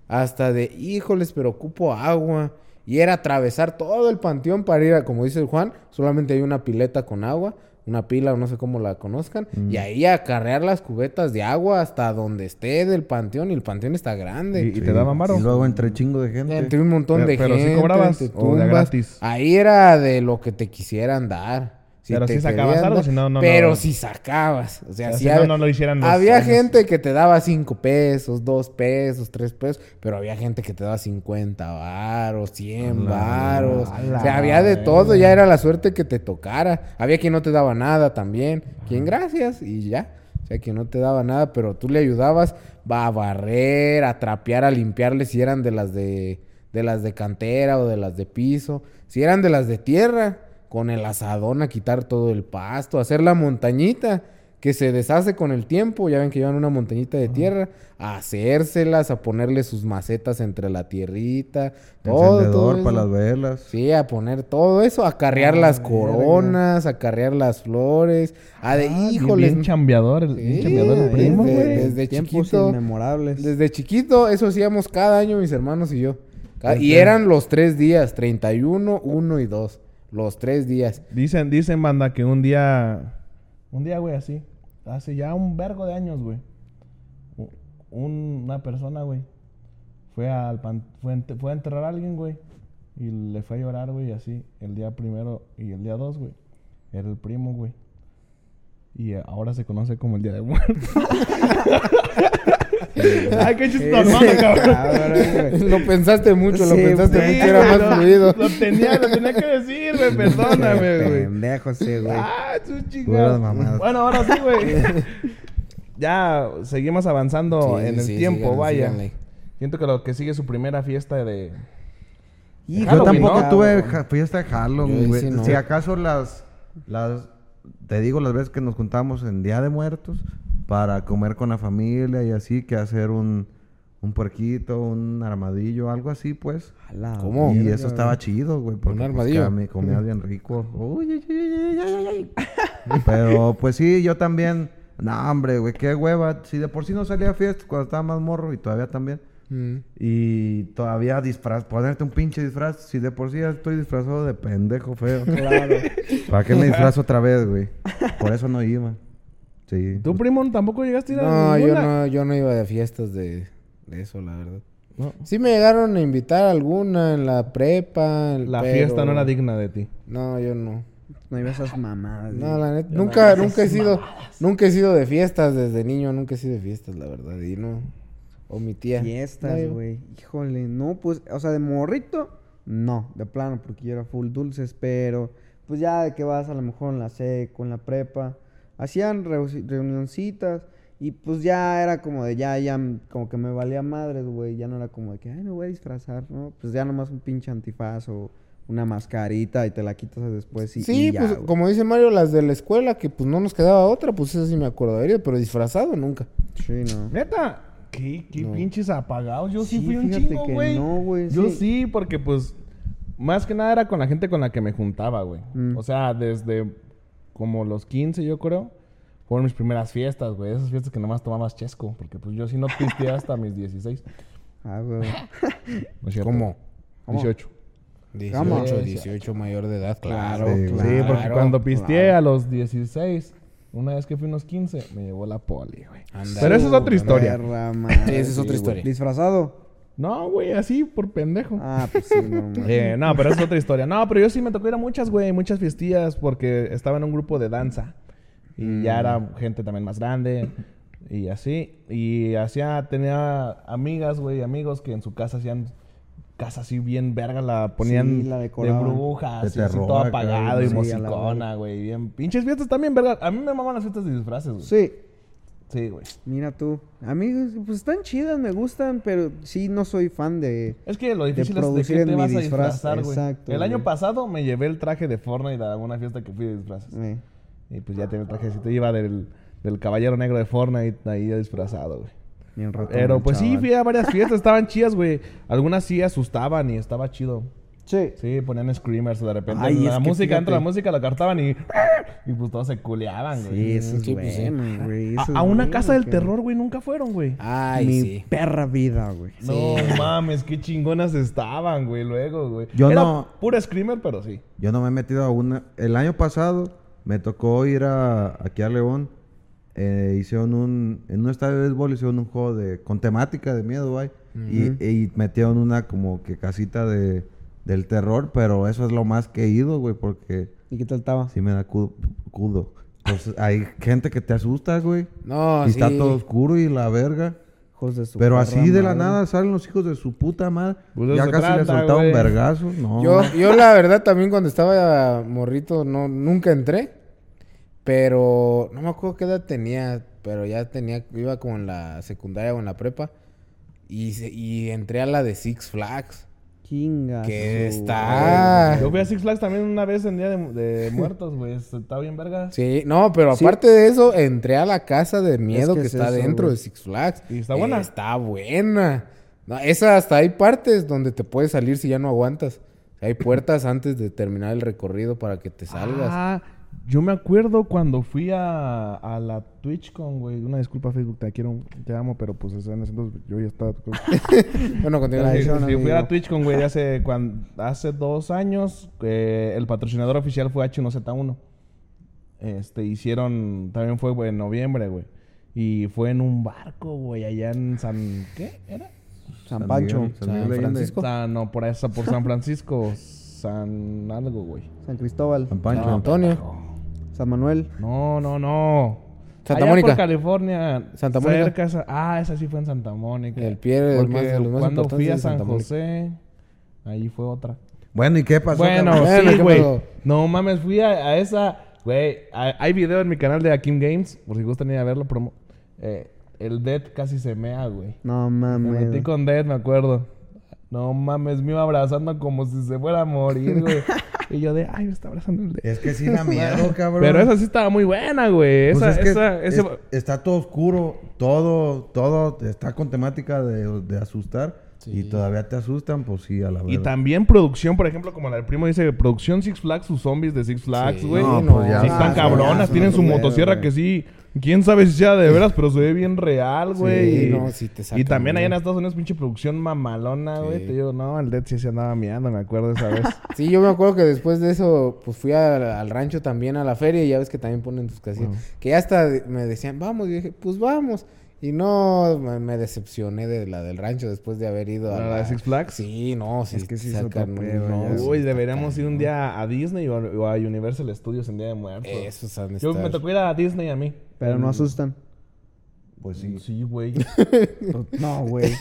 hasta de, híjoles, pero ocupo agua. Y era atravesar todo el panteón para ir a, como dice el Juan, solamente hay una pileta con agua, una pila o no sé cómo la conozcan, Mm. y ahí a carrear las cubetas de agua hasta donde esté del panteón, y el panteón está grande. Y- y te daban varo. Y luego entre chingo de gente. Entre un montón Pero- de pero sí gente. cobrabas, entre o de tumbas. gratis. Ahí era de lo que te quisieran dar. Pero sí sacabas algo, si no, no, Pero no. si sacabas. O sea, si si había, no lo hicieran los había gente que te daba cinco pesos, dos pesos, tres pesos. Pero había gente que te daba 50 varos, 100 varos. O sea, había de todo. Ya era la suerte que te tocara. Había quien no te daba nada también. Quien gracias y ya. O sea, quien no te daba nada, pero tú le ayudabas a barrer, a trapear, a limpiarle si eran de las de, de las de cantera o de las de piso. Si eran de las de tierra, con el asadón a quitar todo el pasto, hacer la montañita que se deshace con el tiempo, ya ven que llevan una montañita de tierra, a hacérselas, a ponerle sus macetas entre la tierrita, todo, para las velas. Sí, a poner todo eso, a carrear las coronas, a carrear las flores, a de, Ah, híjoles, Bien chambeador, el bien chambeador el primo, güey. desde chiquito. inmemorables. Desde chiquito, eso hacíamos cada año mis hermanos y yo. Cada- y eran los tres días, 31, 1 y 2. Los tres días. Dicen, dicen, banda, que un día... Un día, güey, así. Hace ya un vergo de años, güey. un- una persona, güey. Fue, al pan- fue, fue a enterrar a alguien, güey. Y le fue a llorar, güey, así. El día primero y el día dos, güey. Era el primo, güey. Y eh, ahora se conoce como el Día de Muertos. (laughs) Ay, qué chistoso, cabrón. Cabrón, lo pensaste mucho, lo pensaste mucho, era más fluido. Lo tenía, lo tenía que decir, güey. (laughs) Perdóname, güey. Pendejo ese, güey. Ah, chingada. mamadas. Bueno, ahora sí, güey. (laughs) ya seguimos avanzando Sí, en el sí, tiempo, síganle, vaya. síganle. Siento que lo que sigue es su primera fiesta de. Hijo, Yo tampoco ¿no? tuve ja- fiesta de Halloween, güey. sí no. Si acaso las, las, te digo las veces que nos juntamos en Día de Muertos para comer con la familia y así, que hacer un, un puerquito, un armadillo, algo así, pues. A ¿Cómo? Y eso estaba chido, güey. Porque pues, armadillo? comía- comía bien (laughs) rico. Uy, uy, uy. (laughs) Pero pues sí, yo también. No, hombre, güey, qué hueva. Si de por sí no salía a fiestas cuando estaba más morro y todavía también. Mm. Y todavía disfraz, ponerte un pinche disfraz. Si de por sí ya estoy disfrazado de pendejo feo. (laughs) Claro. ¿Para qué me disfrazo otra vez, güey? Por eso no iba. Sí. ¿Tú, primo, tampoco llegaste a ir a No, yo ninguna? no, yo no iba de fiestas de, de eso, la verdad. No. Sí me llegaron a invitar alguna en la prepa. La pero- fiesta no era digna de ti. No, yo no. No iba a esas mamadas. No, la neta, nunca, nunca he sido, nunca he sido de fiestas desde niño, nunca he sido de fiestas, la verdad, y no, omitía. Fiestas, No, yo- güey. Híjole, no, pues, o sea, de morrito, no, de plano, porque yo era full dulces, pero, pues ya de que vas a lo mejor en la seco, en la prepa, hacían reu- reunioncitas, y pues ya era como de, ya, ya, como que me valía madres, güey, ya no era como de que, ay, me voy a disfrazar, ¿no? Pues ya nomás un pinche antifaz o una mascarita y te la quitas después y, Sí, y ya, pues como dice Mario, las de la escuela, que pues no nos quedaba otra, pues eso sí me acordaría, pero disfrazado nunca. Sí, no. Neta. ¿Qué, qué No. pinches apagados? Yo sí, Sí, fui un fíjate chingo, que güey. no, güey, Yo sí. sí, porque pues... Más que nada era con la gente con la que me juntaba, güey. Mm. O sea, desde como los 15, yo creo. Fueron mis primeras fiestas, güey. Esas fiestas que nomás tomabas chesco. Porque pues yo sí no pisteé hasta mis 16. Ah, güey. (laughs) ¿No es cierto? ¿Cómo? ¿Cómo? 18. 18, Sí, 18 mayor de edad, claro. Sí, Sí, Claro, porque cuando pisteé a los 16, una vez que fui unos 15, me llevó la poli, güey. Pero esa es otra historia. Perra (laughs) Sí, esa es otra güey. historia. ¿Disfrazado? No, güey, así por pendejo. Ah, pues sí, no. (laughs) Eh, no, pero esa es otra historia. No, pero yo sí me tocó ir a muchas, güey, muchas fiestillas porque estaba en un grupo de danza. Y ya era gente también más grande y así. Y hacía, tenía amigas, güey, amigos que en su casa hacían casa así bien verga, la ponían Sí, la de brujas, De y así todo apagado y sí, a musicona, güey. Bien. Pinches fiestas también, verga. A mí me maman las fiestas de disfraces, güey. Sí, Sí, güey. mira tú. Amigos, pues están chidas, me gustan, pero sí no soy fan de... Es que lo difícil es de qué te vas a disfraz, disfrazar, güey. exacto, El año pasado me llevé el traje de Fortnite a una fiesta que fui de disfraces. eh, Y pues ya tenía el trajecito. Iba del, del caballero negro de Fortnite ahí disfrazado, güey. bien roto, Pero pues sí, fui a varias fiestas. Estaban chidas, güey. Algunas sí asustaban y estaba chido. Sí. Sí, ponían screamers de repente. Ay, la música, dentro de la música la cartaban y... Y pues todos se culeaban, güey. Sí, eso es pues sí. bueno, güey. A, a una casa del que- terror, güey, nunca fueron, güey. Ay, Mi sí. perra vida, güey. No mames, qué chingonas estaban, güey, luego, güey. Yo Era no- pura screamer, pero sí. Yo no me he metido a una. El año pasado me tocó ir a aquí a León. Eh, hicieron un. En un estadio de béisbol hicieron un juego de. con temática de miedo, güey. y, y metieron una como que casita de. del terror, pero eso es lo más que he ido, güey, porque ¿Y qué tal estaba? sí me da cu- cudo. Entonces, hay gente que te asusta, güey. No, y está sí. todo oscuro y la verga. Hijos de su Pero así de la madre. nada salen los hijos de su puta madre. Pues ya casi le soltaba un vergazo. No. Yo, yo la verdad también cuando estaba morrito no, nunca entré. Pero no me acuerdo qué edad tenía. Pero ya tenía, iba como en la secundaria o en la prepa. Y, y entré a la de Six Flags. Kinga. Que está. Yo fui a Six Flags también una vez en Día de, de (laughs) Muertos, güey. Está bien verga. Sí, no, pero Sí. aparte de eso, entré a la casa de miedo que que, es está eso, dentro de Six Flags. ¿Y está buena? Está buena. No, esa hasta hay partes donde te puedes salir si ya no aguantas. Hay puertas (laughs) antes de terminar el recorrido para que te salgas. Ah, yo me acuerdo cuando fui a, a la TwitchCon, güey. Una disculpa, Facebook, te quiero, te amo, pero pues en ese entonces yo ya estaba. (laughs) Bueno, (laughs) continúa. Sí, Tradición, sí, fui a la amigo. TwitchCon, güey, hace, (laughs) cuan- hace dos años. eh, el patrocinador oficial fue H1Z1. Este, hicieron, también fue güey, en noviembre, güey. Y fue en un barco, güey, allá en San... ¿Qué era? San San Pancho. Miguel, San. Francisco. San- no, por esa, por San Francisco. San algo, güey. San Cristóbal. San Pancho. San Antonio. San Manuel. No, no, no. Santa Allá Mónica. por California. Santa Mónica. cerca esa- ah, esa sí fue en Santa Mónica. El pie de Porque más- de los más cuando fui a San. José, ahí fue otra. Bueno, ¿y qué pasó? Bueno? Bueno, sí, ¿qué güey. No mames, fui a, a esa. Güey, hay, video en mi canal de Akim Games, por si gustan ir a verlo. Promo, eh, el Dead casi se mea, güey. No Me metí mames. con Dead, me acuerdo. No mames, me iba abrazando como si se fuera a morir, güey. (laughs) y yo de, ay, me está abrazando el Dead. Es que sí (laughs) da miedo, cabrón. Pero esa sí estaba muy buena, güey. Pues Esa, es que esa, ese- es- está todo oscuro, todo, todo está con temática de, de asustar y todavía te asustan, pues sí, a la Y verdad. también producción, por ejemplo, como la del primo dice, producción Six Flags, sus zombies de Six Flags, Sí, güey. no, Sí, pues ya. están cabronas, ya, tienen sí, su motosierra que sí. Quién sabe si sea de (laughs) veras, pero se ve bien real, güey. Sí, y, no, sí te y sacan, también allá en. Estados Unidos, pinche producción mamalona, güey. Sí. Te digo, no, el Dead sí se andaba mirando, me acuerdo esa vez. (laughs) Sí, yo me acuerdo que después de eso, pues fui al, al rancho también, a la feria, y ya ves que también ponen tus casillas. Que ya hasta me decían, vamos, y dije, pues vamos. Y no, me, decepcioné de la del rancho después de haber ido a ¿La de Six Flags? Sí, no, sí, Es que sí sacan unos- ya. Uy, deberíamos ir un día a Disney o, a Universal Studios en Día de Muertos. De Yo me tocó ir a Disney a mí. Pero no asustan. Pues sí. Sí, güey. No, güey.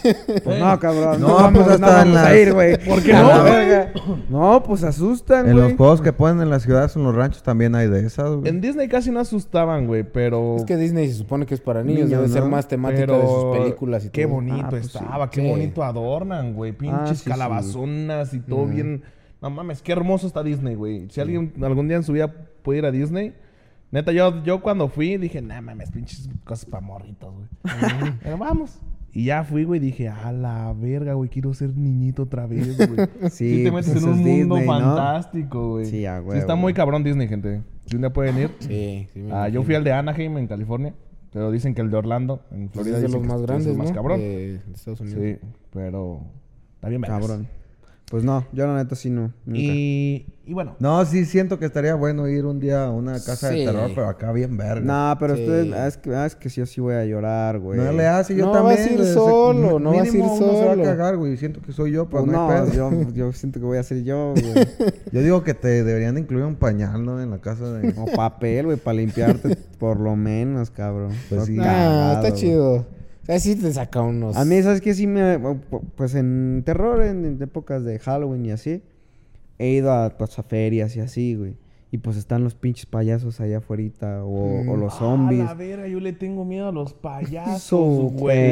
Pues no, cabrón. No, No, vamos, pues hasta no en vamos las- a ir, güey. ¿Por qué no, verga. No, pues asustan, En los juegos que ponen en las ciudades, en los ranchos también hay de esas, güey. En Disney casi no asustaban, güey, pero... Es que Disney se supone que es para niños, Niños, debe ser más temática Pero de sus películas y qué todo. bonito Ah, pues sí. estaba, qué Sí. bonito adornan, güey. Pinches Ah, sí, sí. calabazonas y todo bien. No mames, qué hermoso está Disney, güey. Si alguien algún día en su vida puede ir a Disney, neta, yo, yo cuando fui dije, nah mames, pinches cosas para morritos, güey. (laughs) Pero vamos. Y ya fui, güey, dije, a la verga, güey, quiero ser niñito otra vez, güey. (laughs) Sí, te metes pues en un mundo Disney, ¿no? fantástico, güey. Sí, a Sí, huevo. está muy cabrón Disney, gente. Si un día pueden ir. Sí, sí. me Ah, yo fui al de Anaheim en California. Pero dicen que el de Orlando en Pues Florida es de los más es grandes, más ¿no? cabrón. De, Estados Unidos. Sí, pero está bien vergas. Cabrón. Pues no, yo la neta sí no. Nunca. Y, y bueno, No, sí siento que estaría bueno ir un día a una casa Sí. de terror, pero acá bien verga. No, pero Sí. ustedes, ah, es que, ah, es que sí, yo sí voy a llorar, güey. No le hace, yo No también. vas a ir desde- solo, no vas a ir uno se va a solo. cagar, güey. Siento que soy yo, pero Pues no, no, hay pedo. yo, (laughs) yo siento que voy a ser yo, güey. (laughs) Yo digo que te deberían de incluir un pañal, ¿no? En la casa de... O papel, güey, para limpiarte por lo menos, cabrón. Pues sí. Ah, cagado, está güey. chido. O sea, sí te saca unos... A mí, ¿sabes qué? Sí me... Pues en terror, en, en épocas de Halloween y así, he ido a, pues, a ferias y así, güey. Y pues están los pinches payasos allá afuera o, o los a zombies. la verga, yo le tengo miedo a los payasos, güey.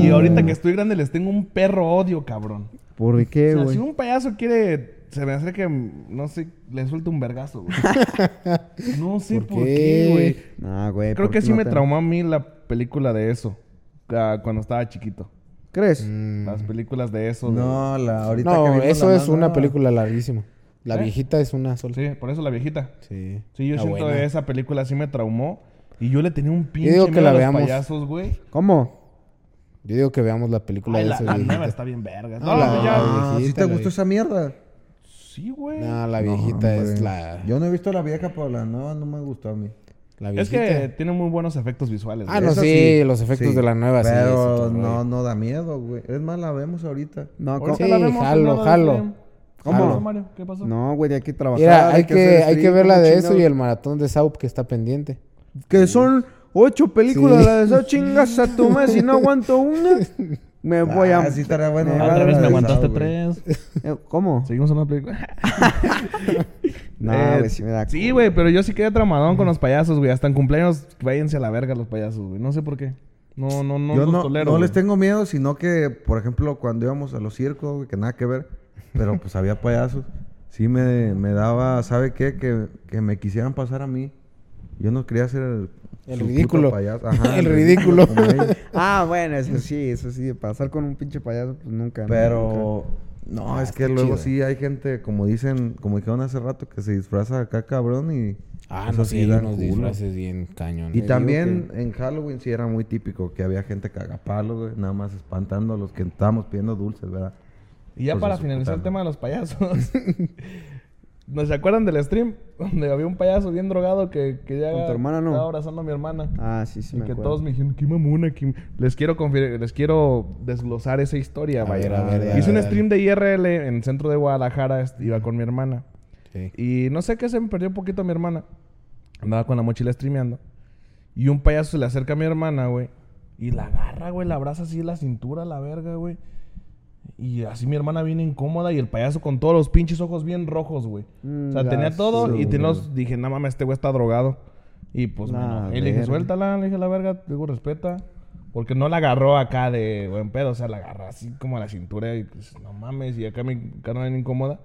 Y ahorita que estoy grande les tengo un perro odio, cabrón. ¿Por qué, O sea, güey? si un payaso quiere, se me hace que, no sé, le suelta un vergazo, güey. (laughs) no sé ¿Por por, qué? güey. Nah, güey. Creo ¿por que sí no me te- traumó a mí la película de eso. Cuando estaba chiquito. ¿Crees? Mm. Las películas de eso. de- No, la, ahorita que No, vimos eso la es una película larguísima. La ¿Eh? viejita es una sola. Sí, por eso la viejita. Sí. Sí, yo siento buena. que esa película sí me traumó. Y yo le tenía un pinche digo que miedo la a los veamos. payasos, güey. ¿Cómo? Yo digo que veamos la película Ay, de la, esa la viejita. nueva está bien verga. No, No, la- ya. Ah, ¿sí viejita, te gustó esa mierda? Sí, güey. No, la No, viejita es la... Yo no he visto la vieja, pero la nueva no me gustó a mí. La es que tiene muy buenos efectos visuales. Ah, güey. no, Eso sí, los efectos sí. de la nueva, sí, Pero otro no, no da miedo, güey. Es más, la vemos ahorita. No, Ahorita ¿cómo? Sí, la vemos, jalo, jalo. ¿Qué ¿Cómo? pasó, Mario? ¿Qué pasó? No, güey, hay que trabajar. Mira, hay que, hay que ver la ¿cómo de eso y el maratón de Saup que está pendiente. Que son ocho películas, Sí. la de esas chingas a tu madre. Si no aguanto una, (laughs) me voy a... Ah, sí estaría bueno. me Ah, Otra vez me aguantaste tres. Eh, ¿Cómo? Seguimos en una película. (laughs) No, Eh, sí me da... Sí, güey, pero yo sí quedé traumadón con los payasos, güey. Hasta en cumpleaños, váyanse a la verga los payasos, güey. No sé por qué. No, no, no Yo los no, tolero, no les tengo miedo, sino que, por ejemplo, cuando íbamos a los circos, güey, que nada que ver, pero pues había payasos. Sí me, me daba, ¿sabe qué? Que, que me quisieran pasar a mí. Yo no quería ser el, ridículo. payaso. Ajá, (laughs) El ridículo. (laughs) Ah, bueno, eso sí, eso sí. Pasar con un pinche payaso, pues nunca. Pero no, Ah, es que luego chido. sí hay gente, como dicen, como dijeron hace rato, que se disfraza acá cabrón y Ah, eso no, sí, unos culo. disfraces bien cañones. Y también en Halloween sí era muy típico que había gente cagapalos, güey, nada más espantando a los que estábamos pidiendo dulces, ¿verdad? Y ya Pues para finalizar el tema de los payasos. (laughs) ¿No se acuerdan del stream? (laughs) Donde había un payaso bien drogado que, que ya Con tu hermana, ¿no? estaba abrazando a mi hermana. Ah, sí, sí, y me que acuerdo. todos me dijeron, qué mamona, qué... Les quiero, les quiero desglosar esa historia, A vaya. a Hice un stream de IRL en el centro de Guadalajara, iba con mi hermana. Sí. Y no sé qué, se me perdió un poquito mi hermana. Andaba con la mochila streameando. Y un payaso se le acerca a mi hermana, güey. Y la agarra, güey, la abraza así la cintura, la verga, güey. Y así mi hermana viene incómoda y el payaso con todos los pinches ojos bien rojos, güey. Mm, o sea, tenía todo y tenía los- dije, no mames, este güey está drogado. Y pues, La bueno, y le dije, suéltala, le dije, la verga, digo, respeta. Porque no la agarró acá de buen pedo, o sea, la agarró así como a la cintura y pues, no mames, y acá mi carnal incómoda.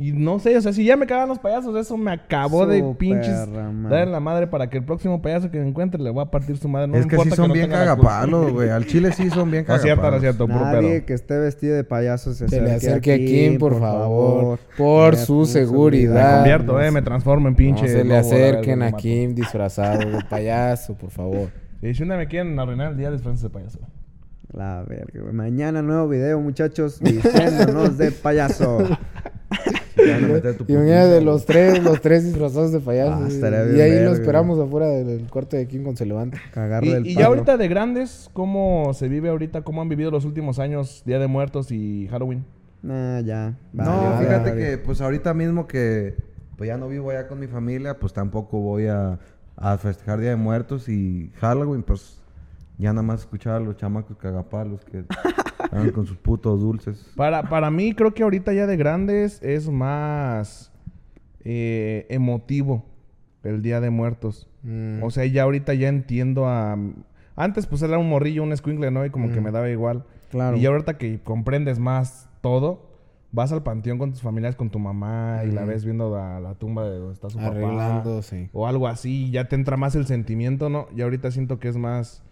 Y no sé, o sea, si ya me cagan los payasos, eso me acabó de Su pinches madre. dar en la madre para que el próximo payaso que me encuentre le voy a partir su madre. No es me que sí importa son no bien cagapalos, güey. Al chile sí son bien (laughs) No es cierto, no es cagapalos. cierto, puro Nadie pedo. que esté vestido de payaso se Se le acerque, acerque a Kim, por favor, por su seguridad. Me convierto, eh, me transformo en pinche. no se le acerquen a. Kim disfrazado de payaso, por favor. (laughs) Y si un día me quieren arruinar el día, disfracense de payaso. La verga, güey. Mañana nuevo video, muchachos, (laughs) vistiéndonos de payaso. Te van a meter tu Y mañana de los tres, los tres disfrazados de payaso. Ah, y- ahí verga, lo esperamos afuera del, cuarto de Kim cuando se levanta. Cagarle Y, el y palo. ya ahorita de grandes, ¿cómo se vive ahorita? ¿Cómo han vivido los últimos años, Día de Muertos y Halloween? Nah, ya. No, Vale, fíjate vale. que pues ahorita mismo que pues ya no vivo allá con mi familia, pues tampoco voy a, a festejar Día de Muertos y Halloween, pues ya nada más escuchar a los chamacos cagapalos que (laughs) andan con sus putos dulces. Para, para mí, creo que ahorita ya de grandes es más eh, emotivo el Día de Muertos. Mm. O sea, ya ahorita ya entiendo a... Antes pues era un morrillo, un escuincle, ¿no? Y como que me daba igual. Claro. Y ya ahorita que comprendes más todo, vas al panteón con tus familiares, con tu mamá y la ves viendo la, la tumba de donde está su papá. Arreglando, sí. O algo así, ya te entra más el sentimiento, ¿no? Y ahorita siento que es más...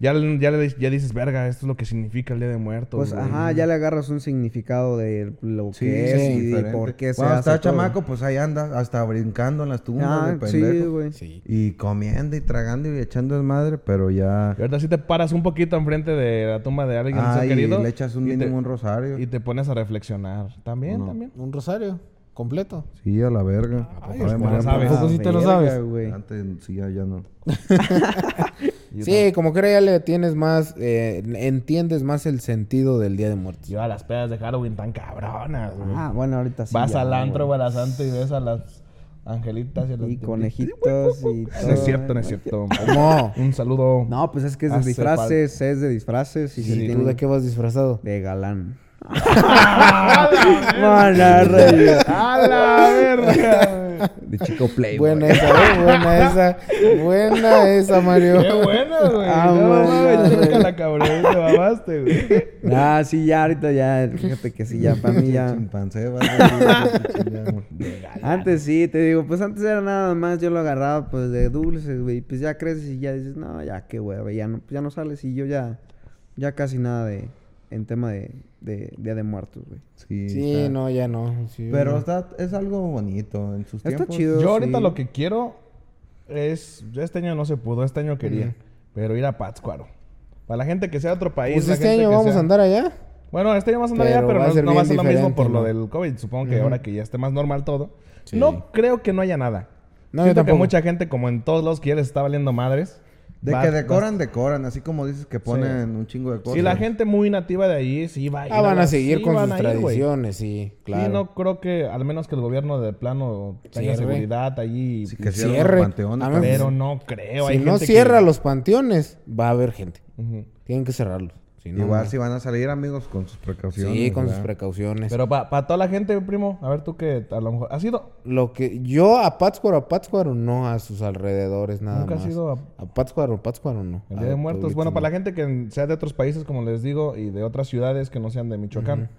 Ya, le- ya, le- ya dices, verga, esto es lo que significa el Día de Muertos. Pues güey". ajá, ya le agarras un significado de lo Sí, que es sí, y diferente. por qué se Cuando hace está todo. chamaco, pues ahí anda, hasta brincando en las tumbas Ah, de sí, pendejo. güey. Sí. y comiendo y tragando y echando desmadre, pero ya... Y ahorita sí te paras un poquito enfrente de la tumba de alguien Ah, y querido. le echas un y te- mínimo un rosario. Y te pones a reflexionar. También, No. también. Un rosario completo. Sí, a la verga. Ay, sabes. ¿A poco sí te lo Verga, sabes? Antes sí, ya, ya no. (laughs) (laughs) Sí, como que ahora ya le tienes más, eh, entiendes más el sentido del Día de Muertos. Yo a las pedas de Halloween tan cabronas, güey. Ah, bueno, ahorita sí. Vas ya, al antro, güey. güey, a la santa y ves a las angelitas y. Y conejitos y (laughs) todo. No es cierto, no es cierto. ¿Cómo? Un saludo. No, pues es que es de disfraces, es de disfraces y se Sí, ¿Y tiene tú de qué vas disfrazado? de galán. (laughs) (laughs) ¡A la verga! De chico playboy. Buena esa, ¿eh? Buena esa. Buena esa, Mario. ¡Qué bueno, güey! Ah, no mames, chica la cabrón, te mamaste, güey. Ah, sí, ya ahorita ya, fíjate que sí, ya para mí ya. Chimpancé, Antes sí, te digo, pues antes era nada más, yo lo agarraba pues de dulces, güey, pues ya creces y ya dices, no, ya qué hueva, ya no, pues ya no sales y yo ya, ya casi nada de, en tema de, de Día de Muertos, güey. Sí, Sí, está- no, ya no. Sí, Pero no. está, es algo bonito en sus Está tiempos. chido. Yo ahorita sí. lo que quiero es... Yo este año no se pudo, este año quería. Pero ir a Pátzcuaro. Para la gente que sea de otro país. Pues la este gente año que vamos sea- a andar allá. Bueno, este año vamos a andar allá, Pero va no, no va a ser lo mismo por lo del COVID. Supongo que ahora que ya esté más normal todo. Sí. No creo que no haya nada. No, yo Siento que tampoco. mucha gente, como en todos los que ya les está valiendo madres. De va- que va- decoran, decoran. Así como dices que ponen un chingo de cosas. Si la gente muy nativa de ahí sí va a ir. Ah, van a seguir sí con sus ir, tradiciones, sí, claro. Sí, no creo que, al menos que el gobierno de plano tenga Cierre. seguridad allí. Sí, que Cierre. panteones. A mí- también. Pero no creo. si hay no gente que- cierra los panteones, va a haber gente. Tienen que cerrarlos. Si no, Igual no. si van a salir amigos con sus precauciones. Sí, con sus precauciones. Pero para toda la gente, primo, a ver tú que a lo mejor. ¿Has ido? Lo que yo a Pátzcuaro, a Pátzcuaro no, a sus alrededores nada Nunca has más. ido a- a Pátzcuaro, Pátzcuaro no. El A Día de Muertos. Bueno, no. para la gente que sea de otros países, como les digo, y de otras ciudades que no sean de Michoacán.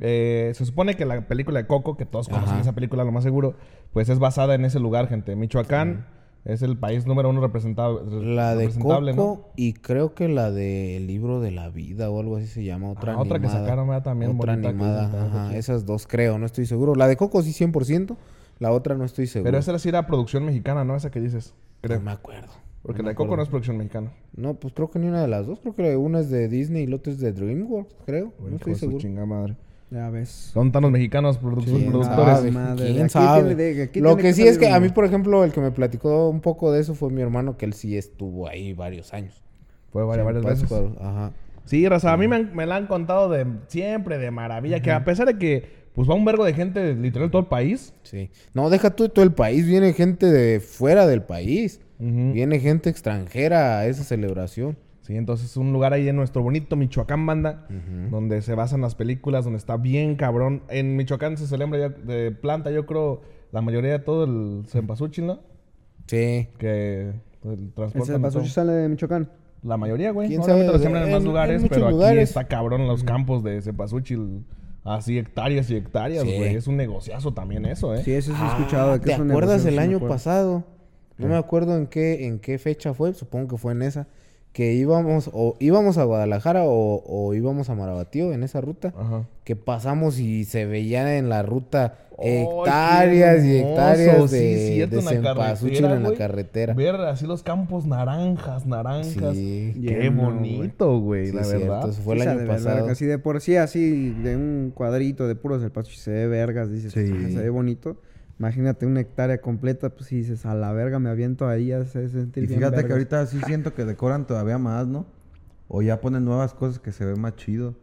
Eh, se supone que la película de Coco, que todos conocen Ajá. esa película, lo más seguro, pues es basada en ese lugar, gente. Michoacán es el país número uno representado, La de representable, Coco y creo que la de El libro de la vida o algo así se llama. Otra Ah, otra que animada. sacaron, ¿verdad? También Otra animada. que Ajá, esas dos creo, no estoy seguro. La de Coco sí 100%, la otra no estoy seguro. Pero esa sí era producción mexicana, ¿no? Esa que dices. Creo. No me acuerdo. Porque no la de Coco no es producción mexicana. No, pues creo que ni una de las dos. Creo que una es de Disney y la otra es de DreamWorks, creo. No estoy de su seguro. chingada madre. Ya ves. Son tan los mexicanos produ- ¿Quién productores. sabe? Madre, ¿Quién aquí sabe? tiene de- aquí Lo tiene que que sí es que a mí, por ejemplo, el que me platicó un poco de eso fue mi hermano, que él sí estuvo ahí varios años. Fue varias, varias veces. Ajá. Sí, Raza, a mí me, han- me la han contado de siempre de maravilla. Que a pesar de que pues va un vergo de gente literal todo el país. Sí. No, deja tú de todo el país. Viene gente de fuera del país. Viene gente extranjera a esa celebración. Sí, entonces es un lugar ahí en nuestro bonito Michoacán, banda, donde se basan las películas, donde está bien cabrón. En Michoacán se celebra ya de planta, yo creo, la mayoría de todo el cempasúchil, ¿no? Sí. Que el ¿El transporte. cempasúchil sale de Michoacán? La mayoría, güey. ¿Quién Obviamente sabe? lo siembran en, En- más lugares, pero aquí está cabrón los campos de cempasúchil. Así hectáreas y hectáreas, Sí. güey. Es un negociazo también eso, ¿eh? Sí, eso sí he Ah, escuchado. De que ¿Te es un acuerdas negocio, el año acuerdo. pasado? No me acuerdo en qué, en qué fecha fue, supongo que fue en esa, que íbamos, o íbamos a Guadalajara o, o íbamos a Marabatío en esa ruta, Ajá. que pasamos y se veían en la ruta ¡Ay, hectáreas y hectáreas Sí, de, cierto, de en la carretera, en la güey. carretera. Ver así los campos naranjas, naranjas. Sí. Qué Lleno, bonito, güey, Sí, la cierto, verdad. eso fue el Sí, año pasado. Así de por sí, así de un cuadrito de puros el paso se ve vergas, dices, Sí. "Ah, se ve bonito. Imagínate una hectárea completa, pues si dices, a la verga me aviento ahí sentir Y bien fíjate que vergas". ahorita sí siento que decoran todavía más, ¿no? O ya ponen nuevas cosas que se ve más chido.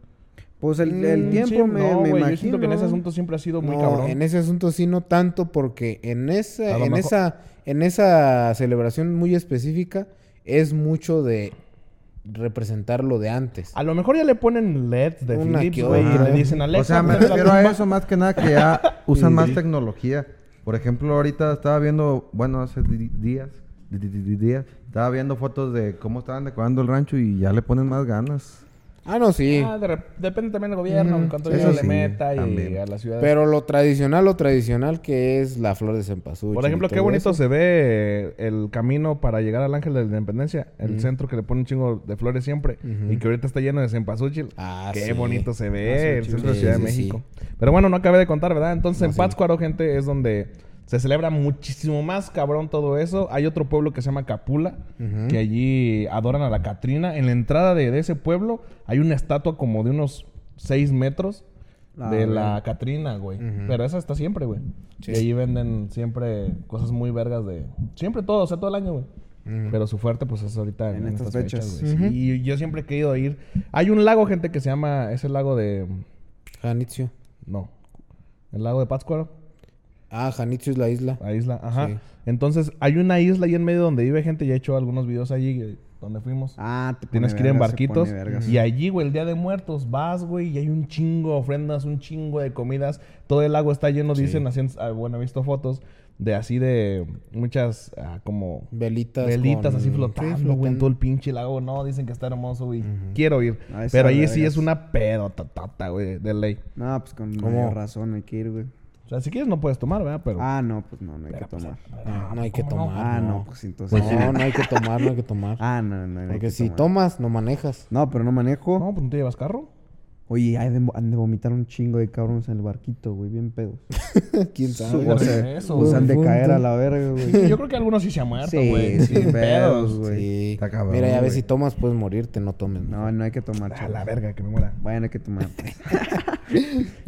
Pues el, el Mm, tiempo sí, me, no, me imagino. Yo siento que en ese asunto siempre ha sido muy no, cabrón. en ese asunto sí no tanto porque en esa en mejor- esa en esa celebración muy específica es mucho de representar lo de antes. A lo mejor ya le ponen LEDs de Una Philips, que güey, y le dicen Alexa. o sea, me refiero a tumba". eso más que nada que ya (laughs) usan más tecnología. Por ejemplo, ahorita estaba viendo, bueno, hace días, días, estaba viendo fotos de cómo estaban decorando el rancho y ya le ponen más ganas. Ah, no, sí. Ah, de depende también del gobierno, cuanto Eso dinero le sí, meta y también. a la ciudad. Pero lo tradicional, lo tradicional que es la flor de cempasúchil. Por ejemplo, qué bonito eso. se ve el camino para llegar al Ángel de la Independencia. El centro que le pone un chingo de flores siempre. Y que ahorita está lleno de cempasúchil. Ah, qué sí. bonito se ve el centro de sí, Ciudad de México. Pero bueno, no acabé de contar, ¿verdad? Entonces, No, en. Pátzcuaro, gente, es donde se celebra muchísimo más cabrón todo eso. Hay otro pueblo que se llama Capula, que allí adoran a la Catrina. En la entrada de, de ese pueblo hay una estatua como de unos 6 metros Ah, de güey. la Catrina, güey. Pero esa está siempre, güey. Sí. Y allí venden siempre cosas muy vergas de... Siempre todo, o sea, todo el año, güey. Pero su fuerte, pues, es ahorita en, En en estas estas fechas, fechas. güey. Sí, Y yo siempre he querido ir... Hay un lago, gente, que se llama... Es el lago de... Janitzio. No. El lago de Pátzcuaro. Ah, Janitzio es la isla. La isla, ajá. Sí. Entonces, hay una isla ahí en medio donde vive gente. Ya he hecho algunos videos allí eh, donde fuimos. Ah, te Tienes que ir en barquitos. Y allí, güey, el día de muertos, vas, güey, y hay un chingo de ofrendas, un chingo de comidas. Todo el lago está lleno, dicen, así, ah, bueno, he visto fotos de así de muchas, ah, como Velitas. velitas con- así sí, flotando, güey, en todo el pinche lago. No, dicen que está hermoso, güey. Quiero ir. Ah, esa Pero allí sí es una pedotata, güey, de ley. No, pues con razón hay que ir, güey. O sea, si quieres no puedes tomar, ¿verdad? Pero... Ah, no, pues no, no hay que pues, tomar. No, no hay que tomar. Ah, no. no, pues entonces. no, no hay que tomar, no hay que tomar. (laughs) Ah, no, no, no hay Porque que si tomar. tomas, no manejas. No, pero no manejo. No, pues no te llevas carro. Oye, hay de, han de vomitar un chingo de cabrones en el barquito, güey, bien pedos. (laughs) ¿Quién sabe? o sea, sea, eso, Pues han de caer a la verga, güey. Yo creo que algunos sí se han muerto, Sí, güey. sin pedos, pedos. güey. Sí. Está cabrón, Mira, ya ves güey. si tomas puedes morirte, no tomes. No, no hay que tomar, A la verga, que me muera. Bueno, hay que tomar. (laughs)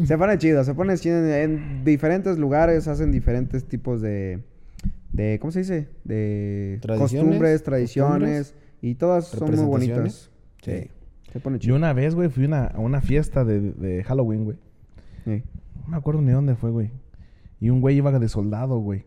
se pone chido, se pone chido. En, en diferentes lugares hacen diferentes tipos de... de ¿Cómo se dice? De Tradiciones, costumbres, tradiciones. Y todas son muy bonitas. Sí. Se pone Yo chido. una vez, güey, fui una- a una fiesta de, de Halloween, güey. Sí. No me acuerdo ni dónde fue, güey. Y un güey iba de soldado, güey.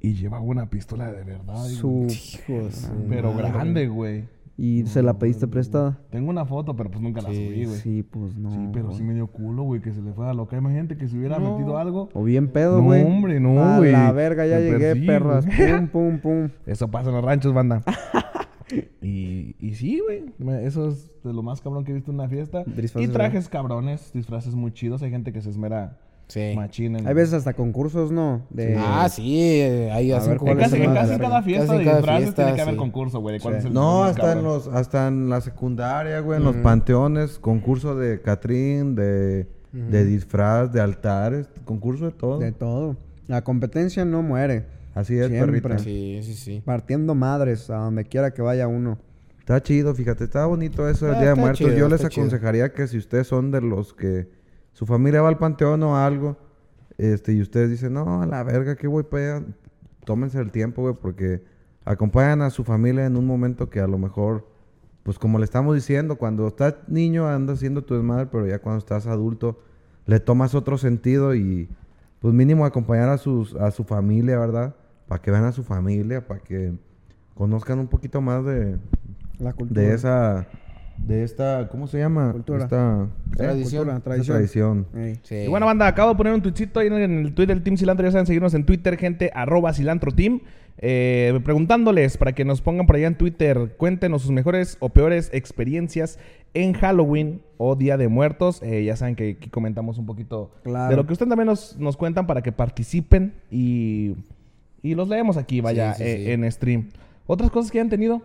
Y llevaba una pistola de verdad. güey. Su... Su Pero grande, güey. ¿Y se la pediste prestada? Tengo una foto, pero pues nunca la Sí, subí, güey. Sí, Sí, pues no. pero sí me dio culo, güey, que se le fuera a loca. Imagínate que se hubiera No. metido algo. O bien pedo, No, güey. hombre, no, A güey. la verga, ya Me llegué, perras. güey. Pum, pum, pum. (laughs) Eso pasa en los ranchos, banda. (laughs) Y, y sí, güey. Eso es de lo más cabrón que he visto en una fiesta. Disfraces, y trajes cabrones, disfraces muy chidos. Hay gente que se esmera Sí. machín en... Hay veces hasta concursos, ¿no? De... Ah, sí, eh, ahí hacen ver, En ¿cuál es casi, cada fiesta Casi de cada disfraces fiesta, tiene que haber sí. concurso, güey. Sí. es el No, hasta en, los, hasta en la secundaria, güey, en los panteones, concurso de Catrín, de, de disfraz, de altares, concurso de todo. De todo. La competencia no muere. Así es, Siempre. perrita. Sí, sí, sí. Partiendo madres a donde quiera que vaya uno. Está chido, fíjate, está bonito eso del Ah, Día de Muertos. chido, Yo les chido. aconsejaría que si ustedes son de los que su familia va al panteón o algo, este, y ustedes dicen, no, a la verga, que voy para allá, tómense el tiempo, güey, porque acompañan a su familia en un momento que a lo mejor, pues como le estamos diciendo, cuando estás niño andas haciendo tu desmadre, pero ya cuando estás adulto le tomas otro sentido y pues mínimo acompañar a sus a su familia, ¿verdad? Para que vean a su familia, para que conozcan un poquito más de, La cultura. de esa de esta ¿cómo se llama? Cultura. Esta ¿Eh? Tradición. Cultura, tradición. tradición. Sí. Y bueno, banda, acabo de poner un tuitcito ahí en el Twitter del Team Cilantro. Ya saben, seguirnos en Twitter, gente, arroba cilantro team. Eh, preguntándoles para que nos pongan por allá en Twitter, cuéntenos sus mejores o peores experiencias en Halloween o Día de Muertos. Eh, ya saben que aquí comentamos un poquito Claro. de lo que ustedes también nos, nos cuentan para que participen y, y los leemos aquí, vaya, Sí, sí, eh, sí. en stream. Otras cosas que hayan tenido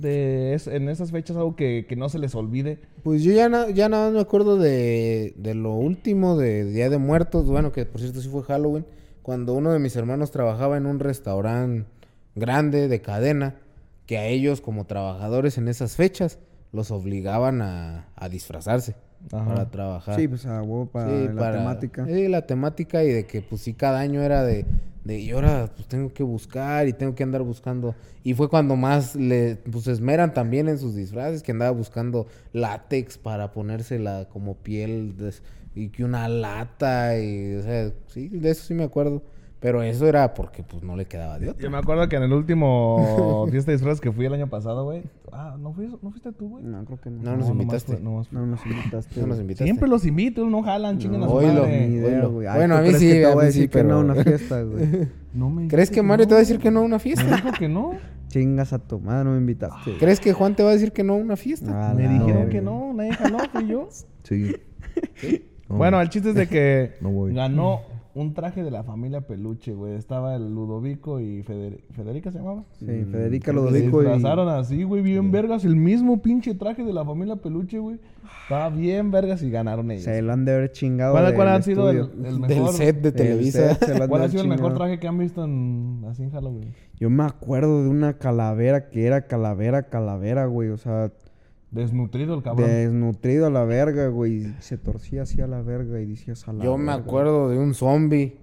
de es- en esas fechas, algo que, que no se les olvide. Pues yo ya, na- ya nada más me acuerdo de, de lo último de Día de Muertos, bueno, que por cierto sí fue Halloween, cuando uno de mis hermanos trabajaba en un restaurante grande de cadena, que a ellos como trabajadores en esas fechas los obligaban a, a disfrazarse Ajá. para trabajar. Sí, pues a huevo para Sí, la para- temática. Sí, la temática y de que pues sí cada año era de, de y ahora pues tengo que buscar y tengo que andar buscando. Y fue cuando más le pues esmeran también en sus disfraces, que andaba buscando látex para ponérsela como piel y que una lata y o sea, sí, de eso sí me acuerdo. Pero eso era porque pues no le quedaba de otra. Yo me acuerdo que en el último (laughs) fiesta de disfraces que fui el año pasado, güey. Ah, ¿no, fui- ¿no fuiste tú, güey? No, creo que no. No nos nomás invitaste. No nos invitaste. No nos invitaste. Siempre los invito, no jalan, chinguen a su Oílo. madre. Ni idea, güey. Ay, Bueno, ¿tú a mí sí, que te a voy mí a decir sí, que no a pero- una fiesta, güey. (laughs) No me ¿Crees que Mario no, te va a decir que no a una Me fiesta? dijo que no. Chingas a tu madre, no me invitaste. ¿Crees que Juan te va a decir que no a una fiesta? A Me dijeron verga. que no, nadie jaló, fui yo. Sí. No, Bueno, el chiste es de que No voy. ganó un traje de la familia Peluche, güey. Estaba el Ludovico y Feder- Federica se llamaba. Sí, Federica Se Lodovico y... disfrazaron así, güey, bien vergas. El mismo pinche traje de la familia Peluche, güey. Estaba bien vergas y ganaron ellos. Se lo han de haber chingado ¿Cuál, del cuál ha sido el, el Del mejor? set de El Televisa. set se lo han de ¿Cuál ha haber sido el mejor traje que han visto en, así en Halloween? Yo me acuerdo de una calavera que era calavera, calavera, güey. O sea, Desnutrido el cabrón. desnutrido a la verga, güey. Se torcía así a la verga y decías a la Yo me verga. acuerdo de un zombie.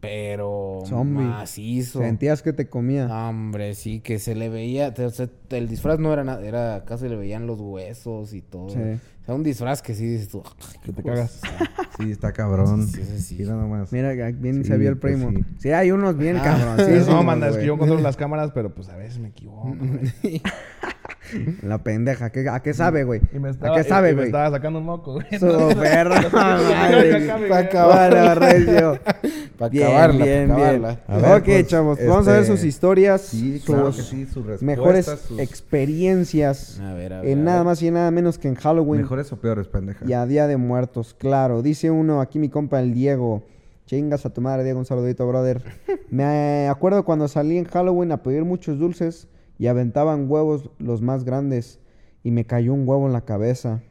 Pero Zombie. macizo. Sentías que te comía. Hombre, sí, que se le veía. o sea, el disfraz no era nada, era casi le veían los huesos y todo. Sí. O sea, un disfraz que sí dices tú. Que te cagas. Sí, está cabrón. Sí, sí, sí. Mira nomás. Mira, bien Sí, se vio el pues primo. sí. sí. hay unos bien Ah. cabroncísimos, no, manda, es que yo controlo las cámaras, pero pues a veces me equivoco. (laughs) La pendeja. ¿qué- ¿A qué sabe, güey? ¿A qué sabe, güey? estaba sacando un moco, güey. Su perra madre. Acá me Pa' veo. acabarla, recio. Para Bien, acabarla, bien, para bien. acabarla. A ver, ok, pues, chavos, vamos a ver este, sus historias, Sí, sus claro sí, sus mejores sus experiencias A ver, a ver. en a nada más y nada menos que en Halloween mejores o peores, pendeja. y a Día de Muertos, claro. Dice uno, aquí mi compa el Diego. Chingas a tu madre, Diego, un saludito, brother. Me acuerdo cuando salí en Halloween a pedir muchos dulces y aventaban huevos los más grandes y me cayó un huevo en la cabeza.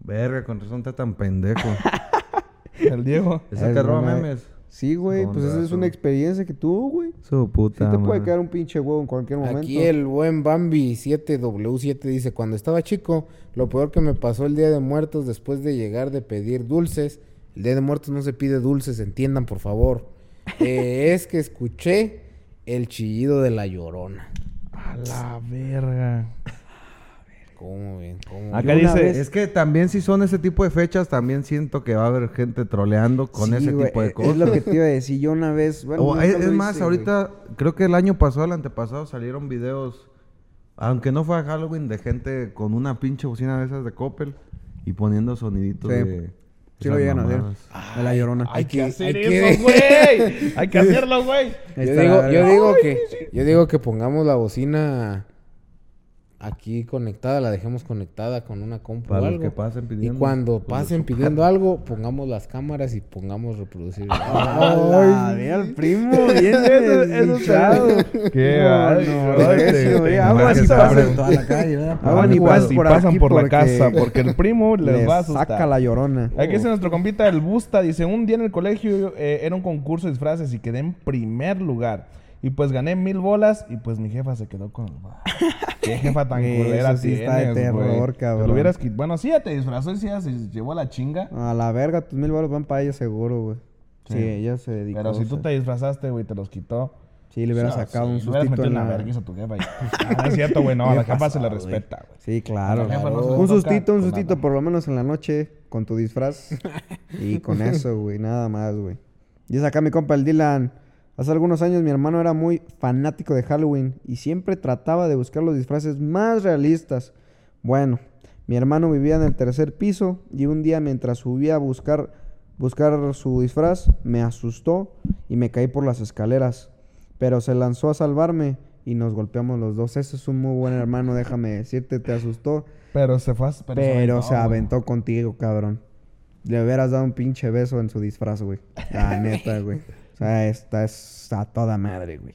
Verga, con razón está tan pendejo. (laughs) El Diego. ¿Es el Es que roba memes? Sí, güey, pues esa es una experiencia que tuvo, güey. Su Sí puta te puede caer un pinche huevo en cualquier momento. Aquí el buen Bambi 7W7 dice, cuando estaba chico, lo peor que me pasó el Día de Muertos después de llegar de pedir dulces, el Día de Muertos no se pide dulces, entiendan por favor, (laughs) eh, es que escuché el chillido de la llorona. A la verga. ¿Cómo ven? ¿Cómo Acá dice. vez- Es que también si son ese tipo de fechas, también siento que va a haber gente troleando con Sí, ese tipo de cosas. Es lo que te iba a decir. Yo una vez. (laughs) Bueno, O, es, más, hice, ahorita creo que el año pasado, el antepasado, salieron videos, aunque no fue a Halloween, de gente con una pinche bocina de esas de Coppel y poniendo soniditos Sí. de... Sí lo llegan a hacer. De la llorona. Hay que hacer hay que- eso, güey. Hay que (laughs) hacerlo, güey. Yo digo, yo digo que, yo digo que pongamos la bocina aquí conectada, la dejemos conectada con una compu Para o los algo. que pasen y pidiendo. cuando Pues, pasen pidiendo algo, pongamos las cámaras y pongamos reproducir. (laughs) ¡Ay! Mira el primo, bien (laughs) desdichado. Qué No, ay, no, ay, recio, te- te- Aguas y pasan. te- toda la calle, ¿verdad? Aguas y Aguas pasan y por la casa, porque el primo (laughs) les, va a asustar. saca la llorona. Aquí dice nuestro compita el Busta, dice, un día en el colegio eh, era un concurso de disfraces y quedé en primer lugar. Y pues gané mil bolas y pues mi jefa se quedó con. (laughs) Qué jefa tan culera sí está de tienes, terror. Te cabrón. lo hubieras Bueno, sí, ya te disfrazó y sí, ya se llevó la chinga. A la verga, tus mil baros van para ella seguro, güey. Sí. Sí. ella se dedicó. Pero si o tú sea, te disfrazaste, güey, te los quitó. Sí, le hubiera No, sacado sí, un le hubieras sustito metido en la la... vergüenza a tu jefa. y- (laughs) Ah, es cierto, güey, no, a la jefa se le respeta, güey. Sí, claro. Jefa no un sustito, un sustito, por lo menos en la noche, con tu disfraz. (laughs) y con eso, güey, nada más, güey. Dice acá mi compa el Dylan. Hace algunos años mi hermano era muy fanático de Halloween y siempre trataba de buscar los disfraces más realistas. Bueno, mi hermano vivía en el tercer piso y un día mientras subía a buscar, buscar su disfraz, me asustó y me caí por las escaleras. Pero se lanzó a salvarme y nos golpeamos los dos. Ese es un muy buen hermano, déjame decirte, te asustó. Pero se fue... a- Pero, se aventó contigo, cabrón. Le hubieras dado un pinche beso en su disfraz, güey. La (laughs) neta, güey. Sea, esta es a toda madre, güey.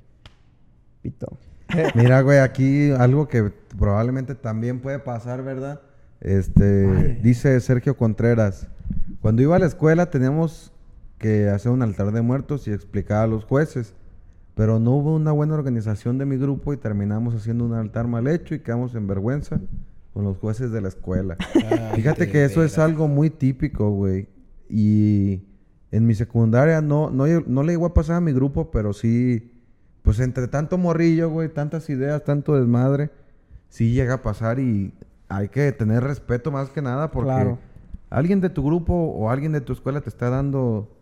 Pito. (laughs) Mira, güey, aquí algo que probablemente también puede pasar, ¿verdad? Este, dice Sergio Contreras, cuando iba a la escuela teníamos que hacer un altar de muertos y explicar a los jueces, pero no hubo una buena organización de mi grupo y terminamos haciendo un altar mal hecho y quedamos en vergüenza con los jueces de la escuela. (laughs) Fíjate de que eso es algo muy típico, güey. Y en mi secundaria no, no, no le llegó a pasar a mi grupo, pero sí, pues entre tanto morrillo, güey, tantas ideas, tanto desmadre, sí llega a pasar y hay que tener respeto más que nada porque Claro. alguien de tu grupo o alguien de tu escuela te está dando